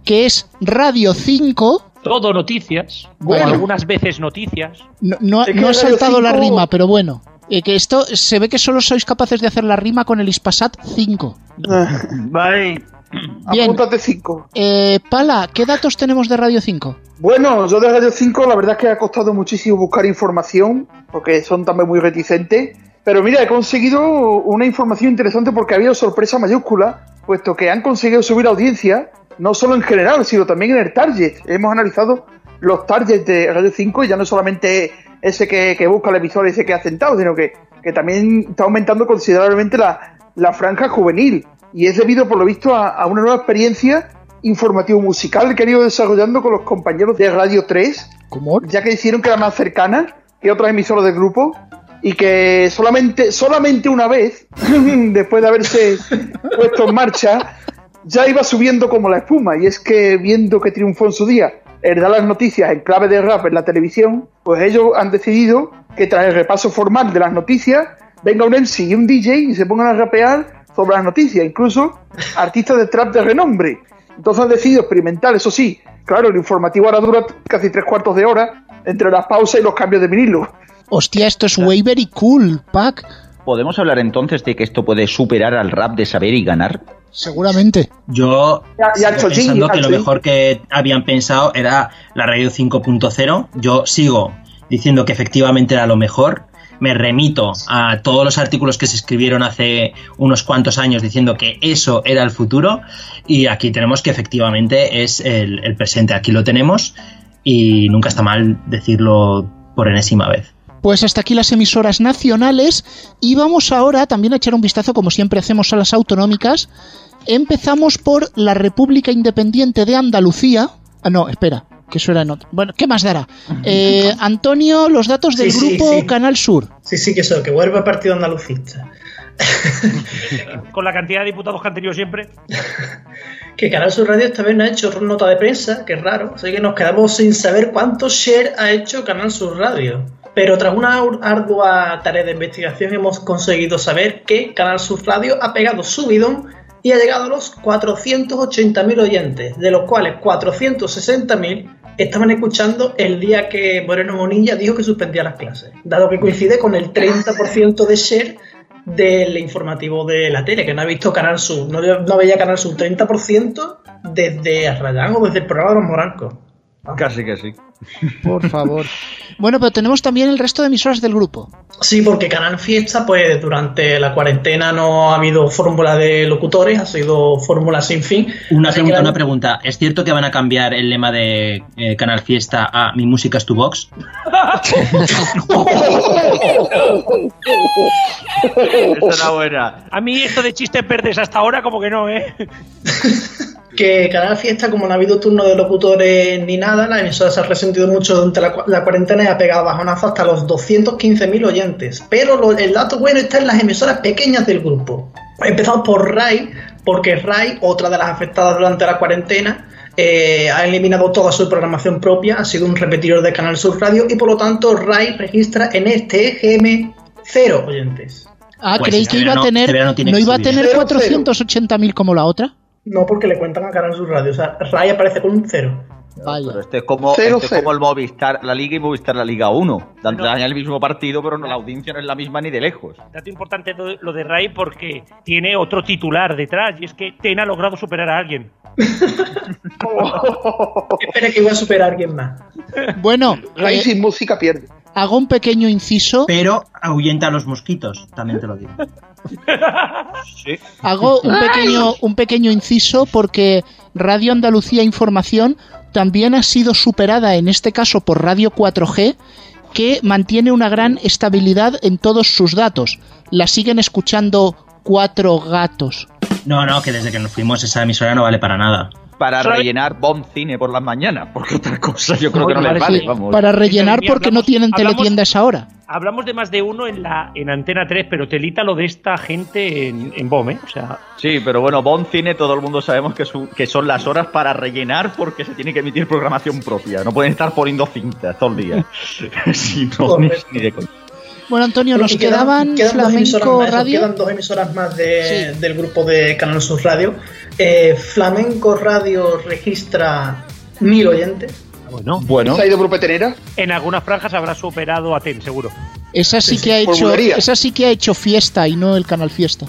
que es Radio 5. Todo noticias, Bueno. algunas veces noticias. No, no, ha saltado la 5 rima, pero bueno. Eh, que esto se ve que solo sois capaces de hacer la rima con el Ispasat 5. [laughs] Vale. Bien. Apúntate 5. Eh, Pala, ¿qué datos tenemos de Radio 5? Bueno, yo de Radio 5 la verdad es que ha costado muchísimo buscar información, porque son también muy reticentes. Pero mira, he conseguido una información interesante porque ha habido sorpresa mayúscula, puesto que han conseguido subir audiencia, no solo en general, sino también en el target. Hemos analizado los targets de Radio 5 y ya no solamente ese que, que busca el emisor, ese que ha sentado, sino que, que también está aumentando considerablemente la, la franja juvenil. Y es debido, por lo visto, a, a una nueva experiencia informativo-musical que han ido desarrollando con los compañeros de Radio 3, ¿Cómo? ya que hicieron que era más cercana que otras emisoras del grupo y que solamente, solamente una vez, [laughs] después de haberse puesto en marcha, ya iba subiendo como la espuma. Y es que viendo que triunfó en su día el dar las noticias en clave de rap en la televisión, pues ellos han decidido que tras el repaso formal de las noticias, venga un MC y un DJ y se pongan a rapear sobre las noticias, incluso artistas de trap de renombre. Entonces han decidido experimentar, eso sí, claro, el informativo ahora dura casi tres cuartos de hora entre las pausas y los cambios de vinilo. Hostia, esto es way very cool, Pac. ¿Podemos hablar entonces de que esto puede superar al rap de saber y ganar? Seguramente. Yo sigo pensando que lo mejor que habían pensado era la radio 5.0. Yo sigo diciendo que efectivamente era lo mejor. Me remito a todos los artículos que se escribieron hace unos cuantos años diciendo que eso era el futuro. Y aquí tenemos que efectivamente es el, el presente. Aquí lo tenemos y nunca está mal decirlo por enésima vez. Pues hasta aquí las emisoras nacionales y vamos ahora también a echar un vistazo, como siempre hacemos, a las autonómicas. Empezamos por la República Independiente de Andalucía. Ah, no, espera, que eso era en otro. Bueno, ¿qué más dará? Eh, Antonio, los datos del Sí, grupo sí. Canal Sur. Sí, sí, que eso, que vuelve el partido andalucista. Con la cantidad de diputados que han tenido siempre. [laughs] Que Canal Sur Radio esta vez no ha hecho nota de prensa, que es raro, así que nos quedamos sin saber cuánto share ha hecho Canal Sur Radio. Pero tras una ar- ardua tarea de investigación hemos conseguido saber que Canal Sur Radio ha pegado su bidón y ha llegado a los 480.000 oyentes, de los cuales 460.000 estaban escuchando el día que Moreno Monilla dijo que suspendía las clases, dado que coincide con el 30% de share del informativo de la tele, que no ha visto Canal Sur, no, no veía Canal Sur 30% desde Arrayán o desde el programa de los Morancos. [laughs] Casi que sí. Por favor. [laughs] bueno, pero tenemos también el resto de emisoras del grupo. Sí, porque Canal Fiesta, pues durante la cuarentena no ha habido fórmula de locutores, ha sido fórmula sin fin. Una Así pregunta, una pregunta. ¿Es cierto que van a cambiar el lema de eh, Canal Fiesta a Mi música es tu box? [laughs] Esta era buena. A mí esto de chistes verdes hasta ahora como que no, ¿eh? Que Canal Fiesta, como no ha habido turno de locutores ni nada, la emisora se ha resentido mucho durante la, cu- la cuarentena y ha pegado bajonazo hasta los 215.000 oyentes. Pero lo- el dato bueno está en las emisoras pequeñas del grupo. Empezamos por RAI, porque RAI, otra de las afectadas durante la cuarentena, eh, ha eliminado toda su programación propia, ha sido un repetidor de Canal Sur Radio y por lo tanto RAI registra en este EGM cero oyentes. Ah, Pues ¿creéis ese que iba a tener, no que iba a tener Cero, cero. 480.000 como la otra? No porque le cuentan a Canal Sur Radio, o sea, RAI aparece con un cero. Vaya. Pero este es como, Cero, este es como el Movistar, la Liga y Movistar la Liga 1. Dan dan el mismo partido, pero no, la audiencia no es la misma ni de lejos. Dato importante lo- de Ray porque tiene otro titular detrás y es que Ten ha logrado superar a alguien. [laughs] Espera que iba a superar a alguien más. Bueno, Ray eh, sin música pierde. hago un pequeño inciso. Pero ahuyenta a los mosquitos, también te lo digo. Hago un pequeño, un pequeño inciso porque Radio Andalucía Información también ha sido superada, en este caso por Radio 4G, que mantiene una gran estabilidad en todos sus datos. La siguen escuchando cuatro gatos. No, no, que desde que nos fuimos esa emisora no vale para nada. Para ¿Sabe? rellenar Bomb Cine por las mañanas, porque otra cosa yo creo que no les vale, Sí, vamos. para rellenar porque no tienen teletiendas ahora. Hablamos de más de uno en la en Antena 3, pero telita lo de esta gente en, en BOM, ¿eh? O sea, Sí, pero bueno, Bomb Cine todo el mundo sabemos que, su- que son las horas para rellenar porque se tiene que emitir programación propia. No pueden estar poniendo cintas todo el día. [laughs] [laughs] si no, ni, ni de coña. Bueno, Antonio, Bueno, nos quedan- quedaban quedan dos emisoras Flamenco más, Radio. Quedan dos emisoras más de- del grupo de Canal Sur Radio. Eh, Flamenco Radio registra mil oyentes. bueno. ¿Se ha ido por petenera? En algunas franjas habrá superado a TEN, seguro. Esa sí que ha hecho, esa sí que ha hecho fiesta y no el canal fiesta.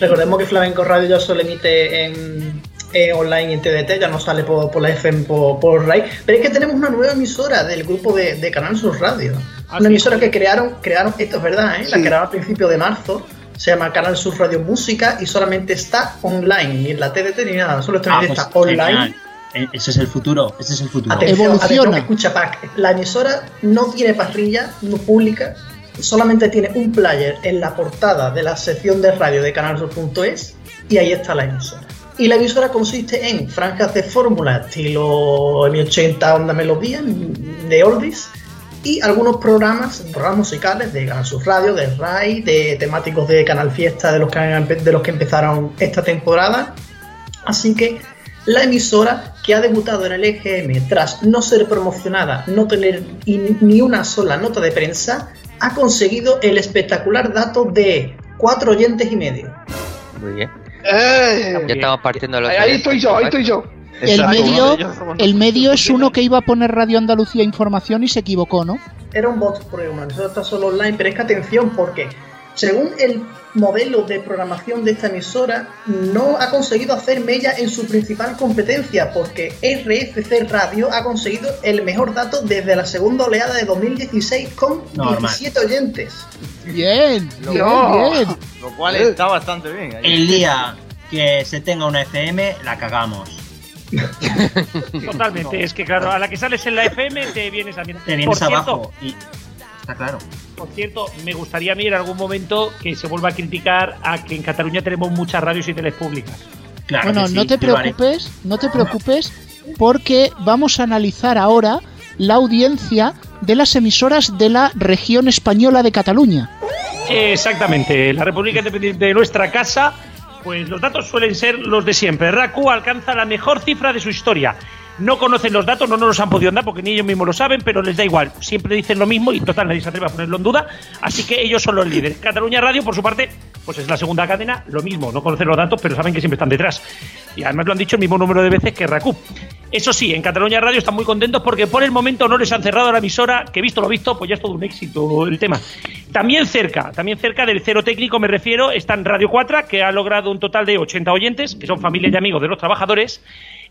Recordemos que Flamenco Radio ya solo emite en, en online y en TDT, ya no sale por, por la FM por, por RAI. Pero es que tenemos una nueva emisora del grupo de, de Canal Sur Radio. Una emisora que crearon, crearon, esto es verdad, ¿eh? la crearon a principios de marzo. Se llama Canal Sur Radio Música y solamente está online, ni en la TDT ni nada, solo Ah, está pues, online. genial. Eh, Ese es el futuro, ese es el futuro. Atención, atención, escucha, Pac. La emisora no tiene parrilla, no pública, solamente tiene un player en la portada de la sección de radio de canalsur.es y ahí está la emisora. Y la emisora consiste en franjas de fórmula estilo M80 Onda Melodía, de Oldies, y algunos programas, programas musicales de Canal Sur Radio, de RAI, de temáticos de Canal Fiesta, de los que, han- de los que empezaron esta temporada. Así que la emisora que ha debutado en el EGM tras no ser promocionada, no tener ni una sola nota de prensa, ha conseguido el espectacular dato de cuatro oyentes y medio. Muy bien. Eh, Ya estamos partiendo los. ahí estoy yo, ahí estoy yo. El medio, el medio es uno que iba a poner Radio Andalucía Información y se equivocó, ¿no? Era un bot una emisora está solo online, pero es que atención porque según el modelo de programación de esta emisora, no ha conseguido hacer mella en su principal competencia, porque RFC Radio ha conseguido el mejor dato desde la segunda oleada de 2016 con Normal. 17 oyentes. Bien, bien, No. bien. Lo cual está bastante bien. ahí. El día que se tenga una FM, la cagamos. [laughs] Totalmente. Es que, claro, a la que sales en la FM te vienes también. Te vienes Por cierto, abajo y está claro. Por cierto, me gustaría a mí en algún momento que se vuelva a criticar a que en Cataluña tenemos muchas radios y teles públicas. bueno, no te preocupes, no te preocupes, porque vamos a analizar ahora la audiencia de las emisoras de la región española de Cataluña. Exactamente, la República Independiente de nuestra casa, pues los datos suelen ser los de siempre. RACU alcanza la mejor cifra de su historia. No conocen los datos, no nos los han podido dar porque ni ellos mismos lo saben, pero les da igual. Siempre dicen lo mismo y total nadie se atreve a ponerlo en duda. Así que ellos son los líderes. Cataluña Radio, por su parte, pues es la segunda cadena, lo mismo. No conocen los datos, pero saben que siempre están detrás. Y además lo han dicho el mismo número de veces que RACU. Eso sí, en Cataluña Radio están muy contentos porque por el momento no les han cerrado la emisora, que visto lo visto, pues ya es todo un éxito el tema. También cerca, también cerca del cero técnico me refiero, están Radio 4, que ha logrado un total de 80 oyentes, que son familia y amigos de los trabajadores,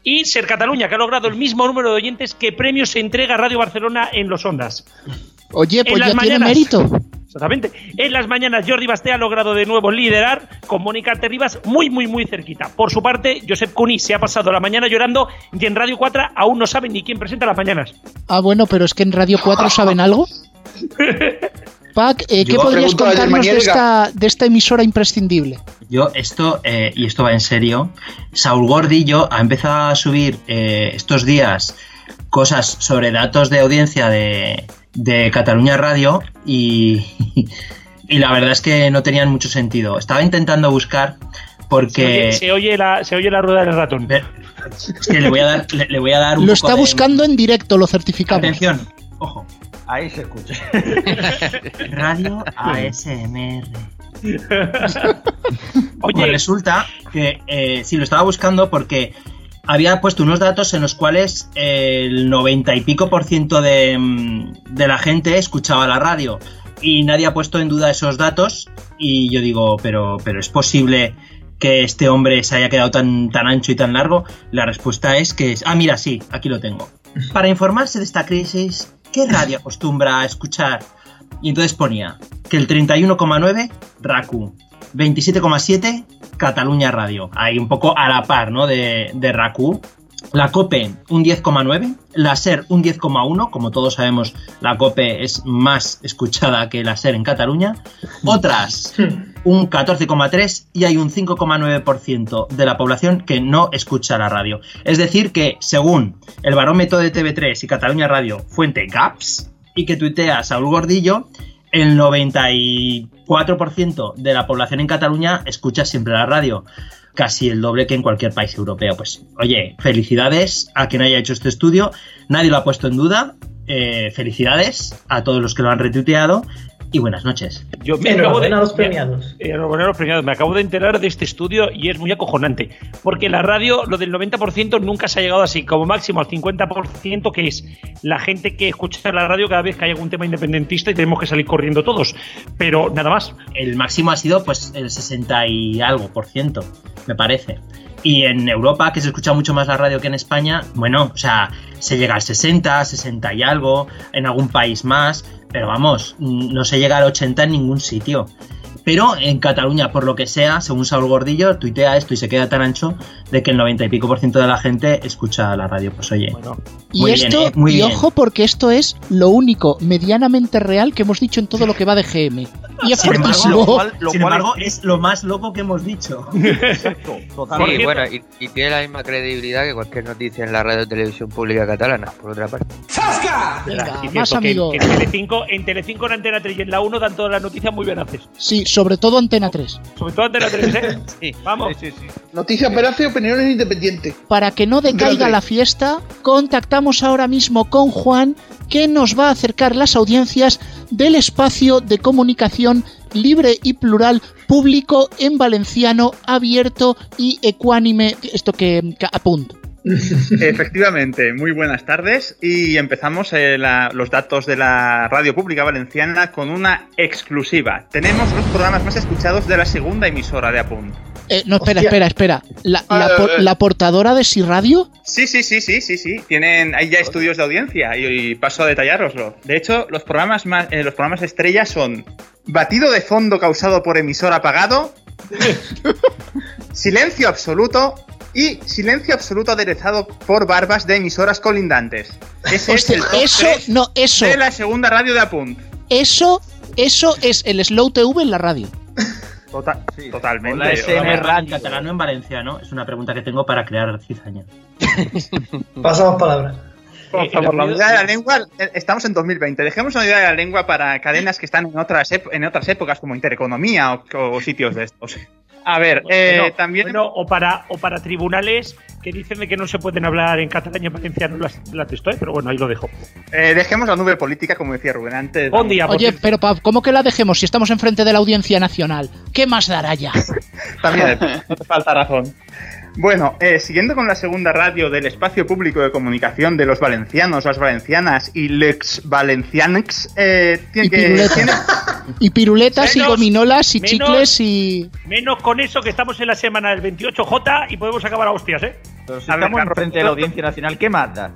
y Ser Cataluña, que ha logrado el mismo número de oyentes que premios se entrega a Radio Barcelona en los Ondas. Oye, En pues las ya tiene mañanas. mérito. Exactamente. En las mañanas Jordi Basté ha logrado de nuevo liderar con Mónica Terribas muy, muy, muy cerquita. Por su parte, Josep Cuní se ha pasado la mañana llorando y en Radio 4 aún no saben ni quién presenta las mañanas. Ah, bueno, pero es que en Radio 4 saben algo. [laughs] Pac, eh, ¿qué Yo podrías contarnos de esta, de esta emisora imprescindible? Yo, esto, eh, y esto va en serio, Saul Gordillo ha empezado a subir eh, estos días cosas sobre datos de audiencia de, de Cataluña Radio y, [laughs] y la verdad es que no tenían mucho sentido. Estaba intentando buscar Se porque... oye, se oye la, se oye la rueda del ratón. Es que le voy a dar, le, le voy a dar un Lo poco está de- buscando en directo, lo certificamos. Atención, ojo. Ahí se escucha. [laughs] Radio ASMR. [laughs] Oye, resulta que eh, sí, lo estaba buscando porque había puesto unos datos en los cuales el 90 y pico por ciento de, de la gente escuchaba la radio y nadie ha puesto en duda esos datos y yo digo, pero, pero es posible que este hombre se haya quedado tan, tan ancho y tan largo. La respuesta es que, es- ah, mira, sí, aquí lo tengo. [laughs] Para informarse de esta crisis, ¿qué radio acostumbra a escuchar? Y entonces ponía que el 31,9 RACU, 27,7 Cataluña Radio. Ahí un poco a la par, ¿no? De, de RACU. La COPE un 10,9, la SER un 10,1, como todos sabemos la COPE es más escuchada que la SER en Cataluña, otras [laughs] un 14,3 y hay un 5,9% de la población que no escucha la radio. Es decir que según el barómetro de TV3 y Cataluña Radio, fuente GAPS, y que tuitea Saúl Gordillo, el 94% de la población en Cataluña escucha siempre la radio casi el doble que en cualquier país europeo. Pues, oye, felicidades a quien haya hecho este estudio. Nadie lo ha puesto en duda. Eh, felicidades a todos los que lo han retuiteado. Y buenas noches. Yo me acabo de, los premiados. Me, a los premiados. Me acabo de enterar de este estudio y es muy acojonante. Porque la radio, lo del 90% nunca se ha llegado así, como máximo al 50%, que es la gente que escucha la radio cada vez que hay algún tema independentista y tenemos que salir corriendo todos. Pero nada más. El máximo ha sido pues el 60 y algo por ciento, me parece. Y en Europa, que se escucha mucho más la radio que en España, bueno, o sea, se llega al 60, 60 y algo, en algún país más, pero vamos, no se llega al 80 en ningún sitio. Pero en Cataluña, por lo que sea, según Saúl Gordillo, tuitea esto y se queda tan ancho de que el 90 y pico por ciento de la gente escucha la radio. Pues oye, Y muy esto, bien, ¿eh? muy y bien. ojo, porque esto es lo único medianamente real que hemos dicho en todo lo que va de GM. Y es Sin embargo, fortísimo. lo cual- sin embargo, es lo más loco que hemos dicho. [laughs] Sí, bueno, y, y tiene la misma credibilidad que cualquier noticia en la radio o televisión pública catalana, por otra parte. Venga, Sí, más amigos. en Telecinco, en Telecinco, en Antena 3 y en la 1 dan todas las noticias muy bien haces. Sí, sobre todo Antena 3. Sobre todo Antena 3, ¿eh? [laughs] Sí, Vamos. sí, sí, sí. Noticias veraces opiniones independientes. Para que no decaiga Grande. la fiesta, contactamos ahora mismo con Juan, que nos va a acercar las audiencias del espacio de comunicación libre y plural público en valenciano, abierto y ecuánime. Esto que, que apunto. [laughs] Efectivamente, muy buenas tardes y empezamos eh, la- los datos de la radio pública valenciana con una exclusiva. Tenemos los programas más escuchados de la segunda emisora de Apunt. Eh, no, espera, Hostia. espera, espera. ¿La, la Ah, por- eh. la portadora de Si Radio? Sí, sí, sí, sí, sí, sí. Tienen, hay ya estudios de audiencia y, y paso a detallároslo. De hecho, los programas más, eh, los programas estrella son Batido de fondo causado por emisor apagado, Silencio absoluto y Silencio absoluto aderezado por barbas de emisoras colindantes. Ese es el top eso, no, eso, de la segunda radio de Apunt. eso, eso es el Slow TV en la radio. [laughs] Tota- totalmente. Hola, SN Vamos. ¿En catalán o en valenciano? Es una pregunta que tengo para crear cizaña. [laughs] Pasamos palabras. Por la unidad de la lengua, eh, estamos en 2020. Dejemos la unidad de la lengua para cadenas que están en otras, en otras épocas, como Intereconomía o, o sitios de estos. A ver, eh, Bueno, también. bueno, o para o para tribunales que dicen de que no se pueden hablar en catalán y en valenciano las, las ¿eh? pero bueno, ahí lo dejo. eh, dejemos la nube política, como decía Rubén antes. Un día, Oye, pero pa- ¿cómo que la dejemos si estamos enfrente de la audiencia nacional? ¿Qué más dará ya? [laughs] También, [laughs] no te falta razón. Bueno, eh, siguiendo con la segunda radio del espacio público de comunicación de los valencianos, las valencianas y lex valencianex, eh, tiene Y que. piruletas. tiene- Y piruletas y gominolas y menos- chicles y... Menos con eso que estamos en la semana del 28J y podemos acabar a hostias, ¿eh? A estamos enfrente de la Audiencia Nacional, ¿qué mata?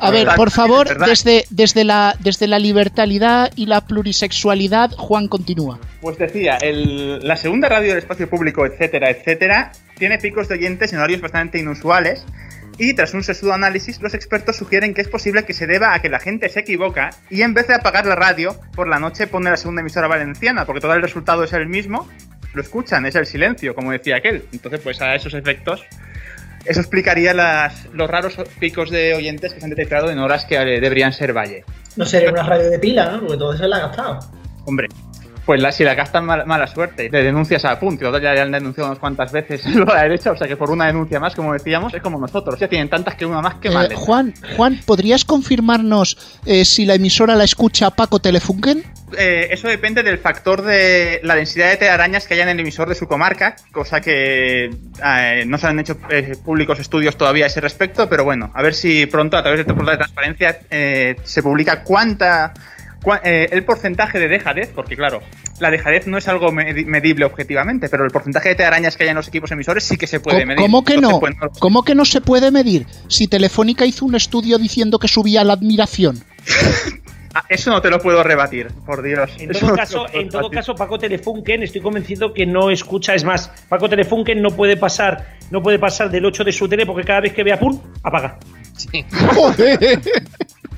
A ver, por favor, desde, desde, la, desde la libertalidad y la plurisexualidad, Juan continúa. Pues decía, el- la segunda radio del espacio público, etcétera, etcétera, tiene picos de oyentes en horarios bastante inusuales. Y tras un sesudo análisis, los expertos sugieren que es posible que se deba a que la gente se equivoca y en vez de apagar la radio, por la noche pone la segunda emisora valenciana, porque todo el resultado es el mismo, lo escuchan, es el silencio, como decía aquel. Entonces, pues a esos efectos, eso explicaría las, los raros picos de oyentes que se han detectado en horas que eh, deberían ser valle. No sería una radio de pila, ¿no? Porque todo eso la ha gastado. Hombre, pues la- si la gastan mal- mala suerte, le denuncias a otros ya le han denunciado unas cuantas veces [laughs] lo de la derecha, o sea que por una denuncia más, como decíamos, es como nosotros, ya tienen tantas que una más que Eh, mal. Juan, Juan, ¿podrías confirmarnos eh, si la emisora la escucha Paco Telefunken? Eh, eso depende del factor de la densidad de telarañas que haya en el emisor de su comarca, cosa que eh, no se han hecho eh, públicos estudios todavía a ese respecto, pero bueno, a ver si pronto a través de este portal de transparencia eh, se publica cuánta eh, el porcentaje de dejadez, porque claro, la dejadez no es algo medi- medible objetivamente, pero el porcentaje de telarañas que hay en los equipos emisores sí que se puede ¿Cómo, medir. cómo que no? pues, ¿Cómo que no se puede medir? Si Telefónica hizo un estudio diciendo que subía la admiración. [laughs] Ah, Eso no te lo puedo rebatir, por Dios. En todo, caso, en todo Paco Telefunken, estoy convencido que no escucha. Es más, Paco Telefunken no puede pasar, no puede pasar del 8 de su tele porque cada vez que vea pum, apaga. [laughs] Joder.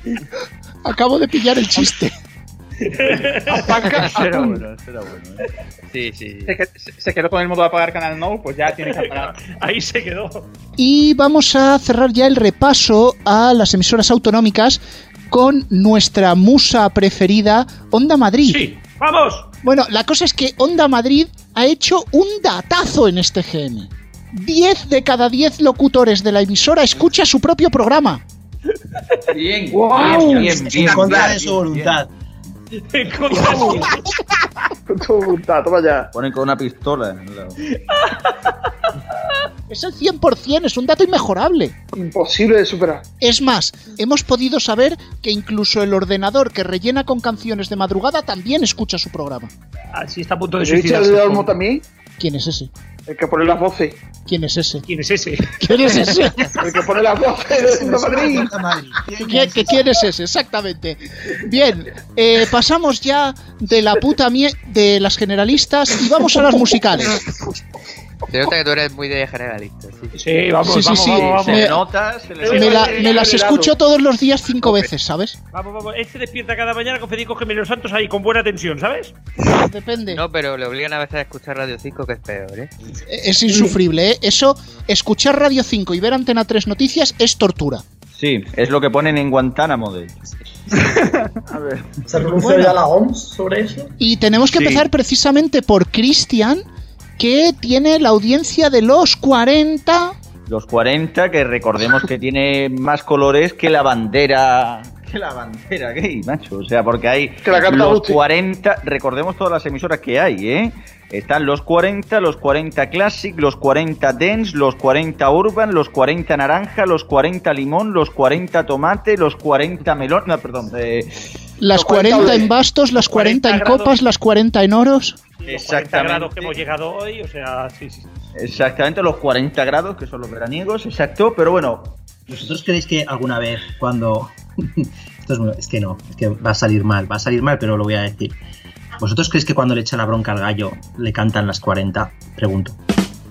[laughs] Acabo de pillar el chiste. [laughs] Apaga, Será apum. bueno, será bueno. [laughs] ¿eh? Sí, sí. Se quedó con el modo de apagar canal no, pues ya tiene que apagar. [laughs] Ahí se quedó. Y vamos a cerrar ya el repaso a las emisoras autonómicas con nuestra musa preferida, Onda Madrid. Sí, vamos. Bueno, la cosa es que Onda Madrid ha hecho un datazo en este GM. 10 de cada 10 locutores de la emisora escucha su propio programa. Bien, Guau. bien, bien, bien, en contra bien, de su voluntad. En contra de- Con tu voluntad, toma ya. Ponen con una pistola. en el lado. Es el 100%, es un dato inmejorable. Imposible de superar. Es más, hemos podido saber que incluso el ordenador que rellena con canciones de madrugada también escucha su programa. Así está a punto de ¿Richard suicidarse. de Olmo también? ¿Quién es ese? El que pone las voces. ¿Quién es ese? ¿Quién es ese? ¿Quién es ese? [laughs] El que pone las voces [laughs] de Madrid. ¿Qué, qué quién es ese? Exactamente. Bien, eh, pasamos ya de la puta mie de las generalistas y vamos a las musicales. Se nota que tú eres muy de generalista. Sí. Sí, vamos, Sí, sí, vamos, sí. vamos, vamos. Se Me- nota, se le Me, la- Eh, me las escucho todos los días cinco veces, ¿sabes? Vamos, vamos. Este despierta cada mañana con Federico Gemelos Santos ahí con buena tensión, ¿sabes? Depende. No, pero le obligan a veces a escuchar Radio 5, que es peor, ¿eh? Es insufrible, ¿eh? Eso, escuchar Radio 5 y ver Antena 3 Noticias es tortura. Sí, es lo que ponen en Guantánamo, de. [laughs] A ver. ¿Se pronunció ya la OMS sobre eso? Y tenemos que Sí. empezar precisamente por Cristian, que tiene la audiencia de los 40. Los 40, que recordemos que tiene más colores que la bandera. Que la bandera gay, macho. O sea, porque hay Que la canta los usted. 40. Recordemos todas las emisoras que hay, ¿eh? Están los 40, los 40 Classic, los 40 Dance, los 40 Urban, los 40 Naranja, los 40 Limón, los 40 Tomate, los 40 Melón. No, perdón. eh, Las Los 40 40 en bastos, las 40 en 40 grados. copas, las 40 en oros. Los 40 grados que hemos llegado hoy, o sea, sí, sí. exactamente los 40 grados, que son los veraniegos, exacto. Pero bueno, ¿Vosotros creéis que alguna vez cuando... [laughs] Esto es, muy- es que no, es que va a salir mal, va a salir mal, pero lo voy a decir. ¿Vosotros creéis que cuando le echan la bronca al gallo le cantan las 40? Pregunto.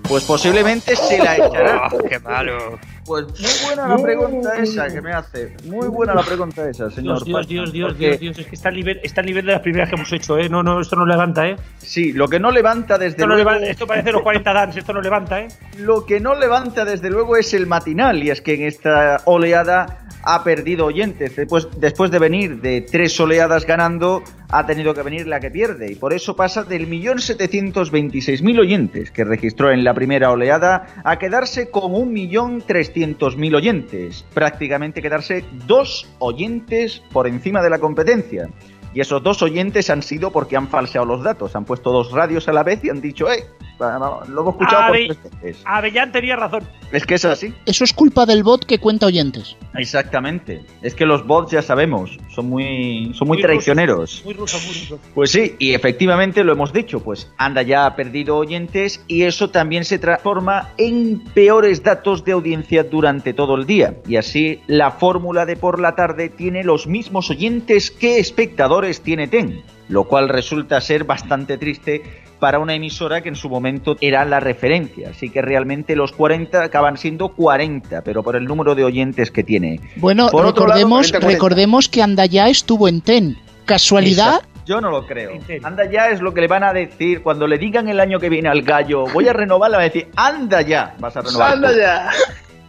pues posiblemente se la echará. [laughs] ¡Ah, ¡Qué malo! Pues muy buena la pregunta esa que me hace. Muy buena la pregunta esa, señor. Dios, Dios, Dios, Dios, porque Dios, Dios, es que está al nivel, está al nivel de las primeras que hemos hecho, ¿eh? No, no, esto no levanta, ¿eh? Sí, lo que no levanta desde Esto, no luego. esto parece los 40 dance, esto no levanta, ¿eh? Lo que no levanta desde luego es el matinal, y es que en esta oleada ha perdido oyentes. Después, después de venir de tres oleadas ganando, ha tenido que venir la que pierde. Y por eso pasa del millón setecientos veintiséis mil oyentes que registró en la primera oleada a quedarse con un millón trescientos mil oyentes. Prácticamente quedarse dos oyentes por encima de la competencia. Y esos dos oyentes han sido porque han falseado los datos. Han puesto dos radios a la vez y han dicho, eh, lo hemos escuchado por tres veces. Avellán tenía razón. Es que es así. Eso es culpa del bot que cuenta oyentes. Exactamente. Es que los bots ya sabemos, son muy, son muy, Muy traicioneros. Muy ruso, muy ruso. Pues sí, y efectivamente lo hemos dicho, pues Anda ya ha perdido oyentes y eso también se transforma en peores datos de audiencia durante todo el día. Y así la fórmula de por la tarde tiene los mismos oyentes que espectadores tiene TEN, lo cual resulta ser bastante triste para una emisora que en su momento era la referencia. Así que realmente los 40 acaban siendo 40, pero por el número de oyentes que tiene. Bueno, Por otro lado, recordemos, 40-40. recordemos que Andaya estuvo en TEN. ¿Casualidad? Yo no lo creo. Anda ya es lo que le van a decir cuando le digan el año que viene al gallo, voy a renovar, le van a decir, anda ya, vas a renovar. Anda ya.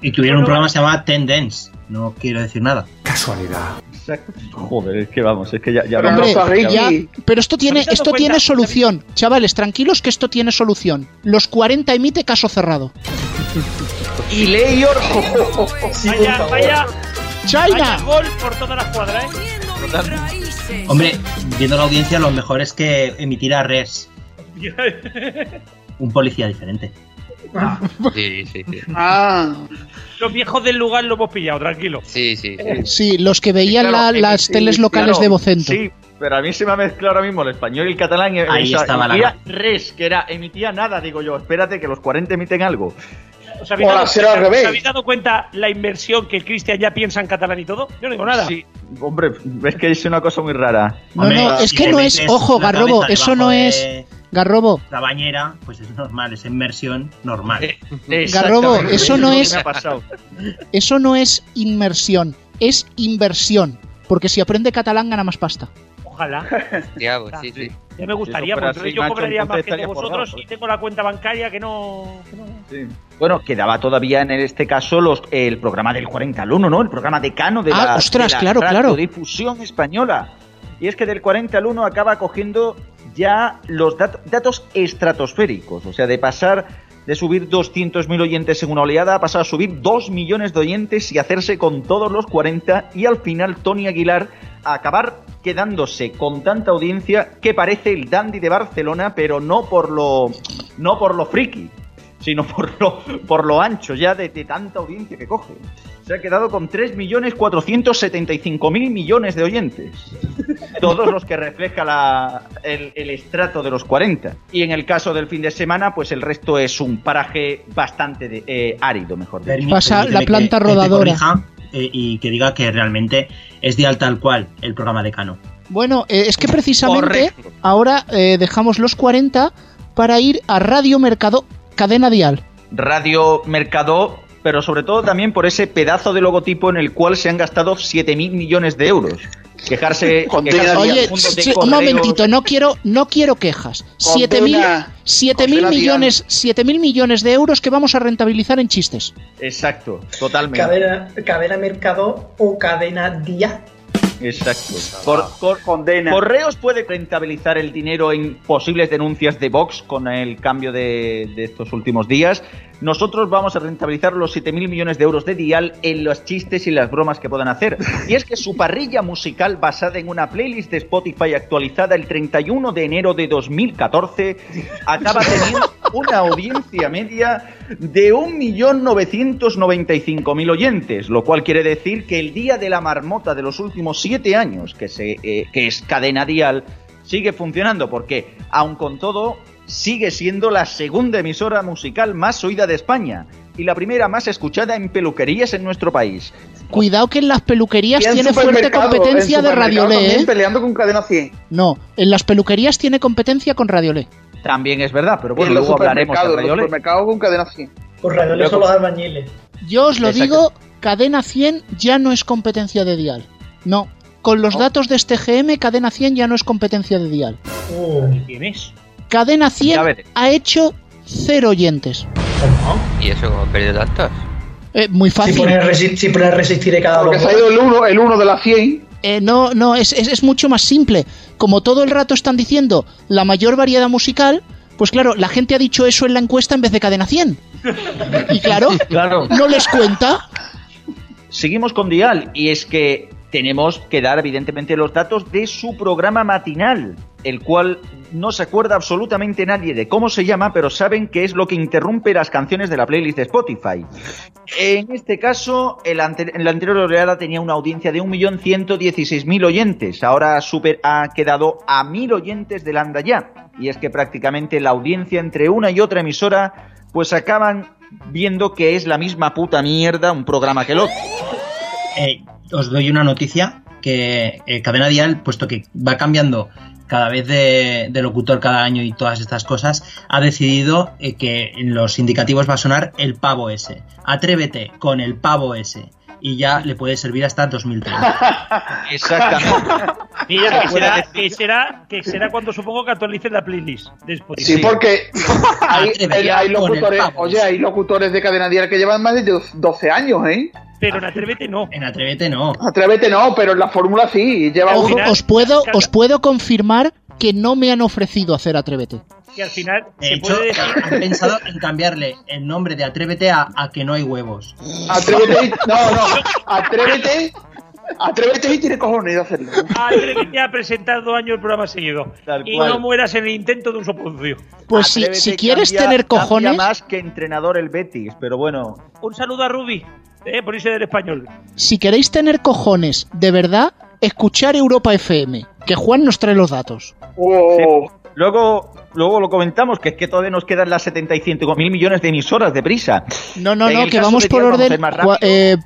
Y tuvieron un programa que se llamaba Tendence. No quiero decir nada. Exacto. [laughs] Joder, es que vamos, es que ya... ya Pero Hombre, no sabéis ya- pero esto tiene, ¿Habéis dado esto cuenta? tiene solución. Chavales, tranquilos que esto tiene solución. Los 40 emite caso cerrado. Y Leyor, [laughs] Vaya, vaya, China. vaya gol por toda la cuadra, ¿eh? Hombre, viendo la audiencia, lo mejor es que emitirá res. [laughs] Un policía diferente. Sí, sí, sí. Ah, Los viejos del lugar lo hemos pillado, tranquilo. Sí, sí, sí. Sí, los que veían Claro, la- las sí, teles locales claro, de Vocento. Sí, pero a mí se me ha mezclado ahora mismo el español y el catalán. y- Ahí estaba la emitía res, que era, emitía nada, digo yo, espérate que los 40 emiten algo. ¿Os habéis, dado, será al cuenta- revés. ¿Os habéis dado cuenta la inversión que Cristian ya piensa en catalán y todo? Yo no digo nada. Sí, hombre, es que es una cosa muy rara. No, no, es que no es. Ojo, Garrobo, eso no es. Garrobo, La bañera, pues es normal, es inmersión normal. Garrobo, eso no es. [laughs] Eso no es inmersión, es inversión. Porque si aprende catalán gana más pasta. Ojalá. Ya, pues, sí, sí. Ya me gustaría, fuera porque yo cobraría más que vosotros y tengo la cuenta bancaria que no. que no- Bueno, quedaba todavía en este caso los, el programa del 40 al 1, ¿no? El programa decano de Ah, la, ostras, de la claro, claro. radiodifusión española. Y es que del 40 al 1 acaba cogiendo ya los dat- datos estratosféricos, o sea, de pasar de subir 200.000 oyentes en una oleada a pasar a subir 2 millones de oyentes y hacerse con todos los 40 y al final Tony Aguilar a acabar quedándose con tanta audiencia que parece el dandy de Barcelona, pero no por lo no por lo friki, sino por lo, por lo ancho ya de, de tanta audiencia que coge. Se ha quedado con 3.475.000 millones de oyentes. [laughs] Todos los que refleja la- el, el estrato de los 40. Y en el caso del fin de semana, pues el resto es un paraje bastante de- eh, árido, mejor dicho. Pasa la planta que- rodadora. eh, y que diga que realmente es dial tal cual el programa decano. Bueno, eh, es que precisamente Correcto. ahora eh, dejamos los 40 para ir a Radio Mercado Cadena Dial. Radio Mercado, pero sobre todo también por ese pedazo de logotipo en el cual se han gastado 7.000 millones de euros. Quejarse, [laughs] quejarse. Oye, sí, un momentito, no quiero, no quiero quejas. 7.000 Condena- 7.000 condena millones, 7.000 millones de euros que vamos a rentabilizar en chistes. Exacto, totalmente. Cadena, cadena Mercado o cadena Día. Exacto. Cor- cor- Condena. Correos puede rentabilizar el dinero en posibles denuncias de Vox con el cambio de, de estos últimos días. Nosotros vamos a rentabilizar los 7.000 millones de euros de Dial en los chistes y las bromas que puedan hacer. Y es que su parrilla musical basada en una playlist de Spotify actualizada el 31 de enero de 2014 acaba teniendo una audiencia media de 1.995.000 oyentes, lo cual quiere decir que el día de la marmota de los últimos siete años, que, se, eh, que es cadena dial, sigue funcionando porque, aun con todo, sigue siendo la segunda emisora musical más oída de España y la primera más escuchada en peluquerías en nuestro país. Cuidado que en las peluquerías en tiene fuerte competencia en de Radiolé, ¿eh? peleando con Cadena 100. No, en las peluquerías tiene competencia con Radiolé. También es verdad, pero bueno, en los luego hablaremos de supermercados, en los Radiolé. supermercados con Cadena 100. Por Radio son los albañiles. Yo os lo Exacto. digo, Cadena 100 ya no es competencia de Dial. No, con los datos de este GM, Cadena 100 ya no es competencia de Dial. Uh, ¿Quién es? Cadena 100 Ya veré. ha hecho cero oyentes. ¿Y eso cómo ha perdido tantos? Eh, muy si fácil. pones resi- si pones resistiré cada Porque dos se ha ido el 1 el uno de las 100. Eh, no, no, es, es- es mucho más simple. Como todo el rato están diciendo la mayor variedad musical, pues claro, la gente ha dicho eso en la encuesta en vez de cadena 100. Y claro, [laughs] Claro. no les cuenta. Seguimos con Dial y es que tenemos que dar evidentemente los datos de su programa matinal, el cual no se acuerda absolutamente nadie de cómo se llama, pero saben que es lo que interrumpe las canciones de la playlist de Spotify. En este caso, el la anterior oleada tenía una audiencia de 1.116.000 oyentes, ahora super, ha quedado a 1.000 oyentes del anda ya. Y es que prácticamente la audiencia entre una y otra emisora pues acaban viendo que es la misma puta mierda un programa que el otro. Eh, os doy una noticia que eh, Cadena Dial, puesto que va cambiando cada vez de, locutor cada año y todas estas cosas, ha decidido eh, que en los indicativos va a sonar el pavo ese. Atrévete con el pavo ese. Y ya le puede servir hasta 2030. [laughs] Exactamente. Mira, que será, que será, que será cuando supongo que actualicen la playlist de Spotify. Sí, porque [laughs] hay, hay locutores, oye, hay locutores de Cadena Dial que llevan más de 12 años, ¿eh? Pero en Atrévete no. En Atrévete no. Atrévete no, pero en la fórmula sí, lleva uno. Os puedo, os puedo confirmar que no me han ofrecido hacer Atrévete. Que al final De se hecho, puede decir. han pensado en cambiarle el nombre de Atrévete a, a que no hay huevos. Atrévete no, no, atrévete, atrévete y tiene cojones de hacerlo. Atrévete a presentar dos años el programa seguido. Tal y no mueras en el intento de un soponcio. Pues si, quieres cambia- tener cojones, más que entrenador el Betis, pero bueno. Un saludo a Ruby, eh, por irse del español. si queréis tener cojones de verdad, escuchar Europa FM, que Juan nos trae los datos. Oh, Luego, luego lo comentamos, que es que todavía nos quedan las 75 mil millones de emisoras de prisa. No, no, En no, que vamos por vamos orden. eh,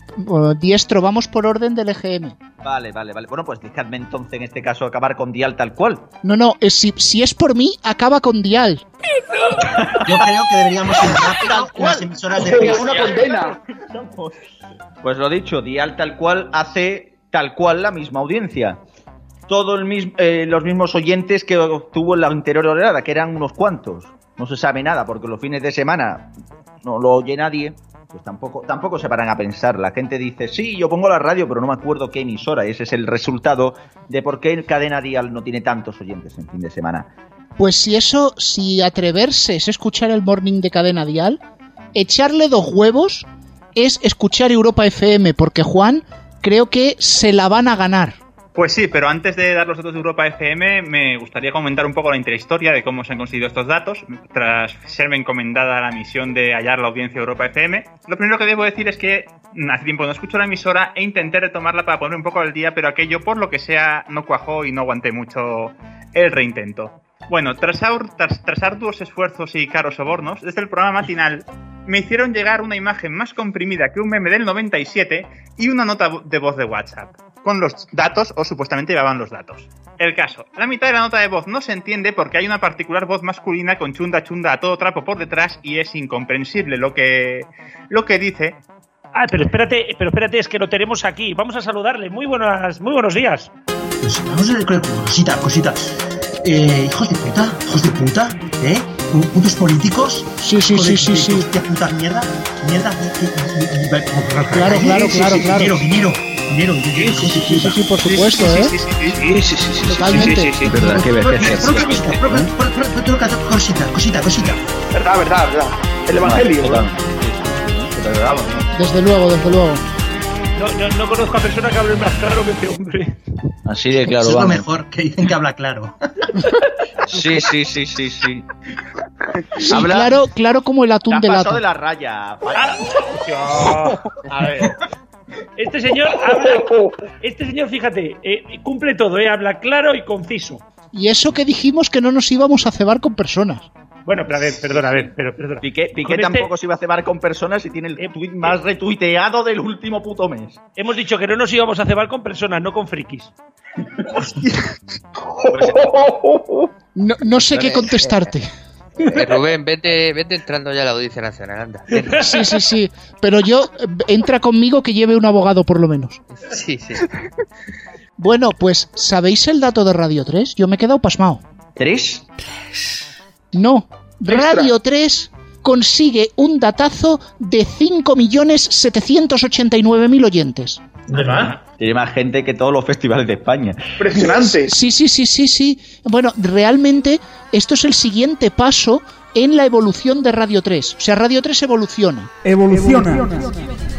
diestro, vamos por orden del EGM. Vale, vale, vale. Bueno, pues dejadme entonces en este caso acabar con Dial tal cual. No, no, eh, si, si es por mí, acaba con Dial. Yo creo que deberíamos ir rápido con las emisoras de prisa. una condena. Pues lo dicho, Dial tal cual hace tal cual la misma audiencia. Todos eh, los mismos oyentes que obtuvo en la anterior oleada, que eran unos cuantos. No se sabe nada, porque los fines de semana no lo oye nadie. Pues tampoco, tampoco se paran a pensar. La gente dice, sí, yo pongo la radio, pero no me acuerdo qué emisora. Ese es el resultado de por qué el cadena Dial no tiene tantos oyentes en fin de semana. Pues si eso, si atreverse es escuchar el morning de cadena Dial, echarle dos huevos es escuchar Europa FM, porque Juan creo que se la van a ganar. Pues sí, pero antes de dar los datos de Europa FM, me gustaría comentar un poco la intrahistoria de cómo se han conseguido estos datos, tras serme encomendada la misión de hallar la audiencia de Europa FM. Lo primero que debo decir es que hace tiempo no escucho la emisora e intenté retomarla para poner un poco al día, pero aquello, por lo que sea, no cuajó y no aguanté mucho el reintento. Bueno, tras, tras, tras arduos esfuerzos y caros sobornos, desde el programa matinal me hicieron llegar una imagen más comprimida que un meme del 97 y una nota de voz de WhatsApp, con los datos o supuestamente llevaban los datos. El caso, la mitad de la nota de voz no se entiende porque hay una particular voz masculina con chunda chunda a todo trapo por detrás y es incomprensible lo que, lo que dice. Ah, pero espérate, pero espérate, es que lo tenemos aquí. Vamos a saludarle. Muy buenas, muy buenos días. Pues vamos a ver, cosita, cosita. Eh, hijos de puta, hijos de puta, ¿eh? Pu- Putos políticos. Sí, sí, sí, sí, de- sí. Hostia puta mierda, mierda. Claro, claro, claro, claro. Dinero, dinero, dinero. Sí, Sí, sí, sí, sí, por supuesto, ¿eh? Totalmente. verdad, qué vejez. Cosita, cosita, cosita. Verdad, verdad, verdad. El evangelio. Desde luego, desde luego. No, no, no conozco a persona que hable más claro que este hombre. Así de claro, Eso es lo mejor, que dicen que habla claro. Sí, sí, sí, sí, sí. Sí, Habla- claro, claro como el Te atún has de pasado lata. de la raya. A ver. Este señor habla. Este señor, fíjate, eh, cumple todo, eh, habla claro y conciso. Y eso que dijimos que no nos íbamos a cebar con personas. Bueno, pero a ver, perdona, a ver, pero perdona. Piqué, este- tampoco se iba a cebar con personas y tiene el tweet más retuiteado del último puto mes. Hemos dicho que no nos íbamos a cebar con personas, no con frikis. No, no sé qué contestarte. Eh, Rubén, vete, vete entrando ya a la Audiencia Nacional, anda. Sí, sí, sí. Pero yo, eh, entra conmigo que lleve un abogado por lo menos. Sí, sí. Bueno, pues, ¿sabéis el dato de Radio 3? Yo me he quedado pasmado. ¿Tres? No. Radio 3 consigue un datazo de 5.789.000 oyentes. ¿Verdad? Tiene más gente que todos los festivales de España. Impresionante. Sí, sí, sí, sí, sí. Bueno, realmente esto es el siguiente paso en la evolución de Radio 3. O sea, Radio 3 evoluciona. Evoluciona.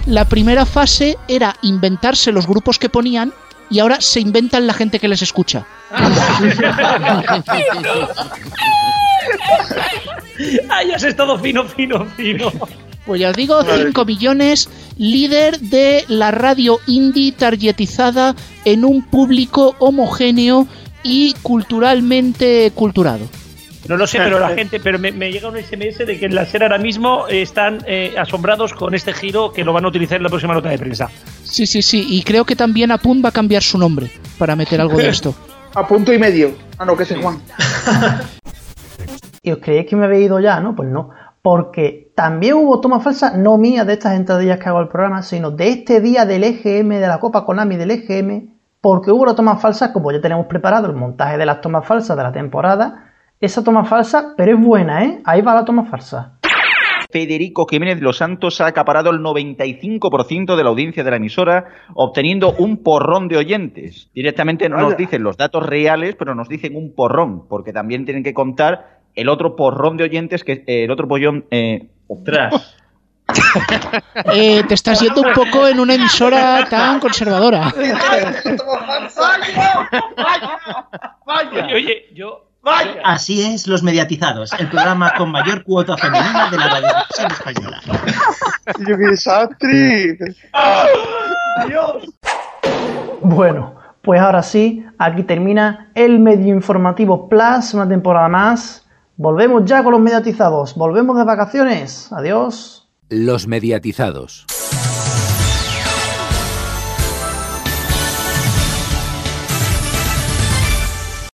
La primera fase era inventarse los grupos que ponían y ahora se inventan la gente que les escucha. [laughs] [laughs] [laughs] ¡Ay, has estado fino, fino, fino! Pues ya os digo, 5 millones, líder de la radio indie targetizada en un público homogéneo y culturalmente culturado. No lo sé, [laughs] pero la gente, pero me, me llega un SMS de que en la SER ahora mismo están eh, asombrados con este giro que lo van a utilizar en la próxima nota de prensa. Sí, sí, sí, y creo que también Apun va a cambiar su nombre para meter algo de [laughs] esto. A punto y medio. Ah, no, que ese es Juan. Y os creéis que me habéis ido ya, ¿no? Pues no. Porque también hubo toma falsa, no mía de estas entradillas que hago al programa, sino de este día del EGM, de la Copa Konami del EGM, porque hubo una toma falsa, como ya tenemos preparado el montaje de las tomas falsas de la temporada. Esa toma falsa, pero es buena, ¿eh? Ahí va la toma falsa. Federico Jiménez Los Santos ha acaparado el 95% de la audiencia de la emisora, obteniendo un porrón de oyentes. Directamente no nos dicen los datos reales, pero nos dicen un porrón, porque también tienen que contar el otro porrón de oyentes, que eh, el otro pollón... Eh, Ostras. [laughs] Eh, te estás yendo un poco en una emisora tan conservadora. Oye, oye, yo. Así es, Los Mediatizados, el programa con mayor cuota femenina de la radiodifusión española. [laughs] Yo desastre. Bueno, pues ahora sí, aquí termina el medio informativo Plus, una temporada más. Volvemos ya con los mediatizados. Volvemos de vacaciones. Adiós. Los mediatizados.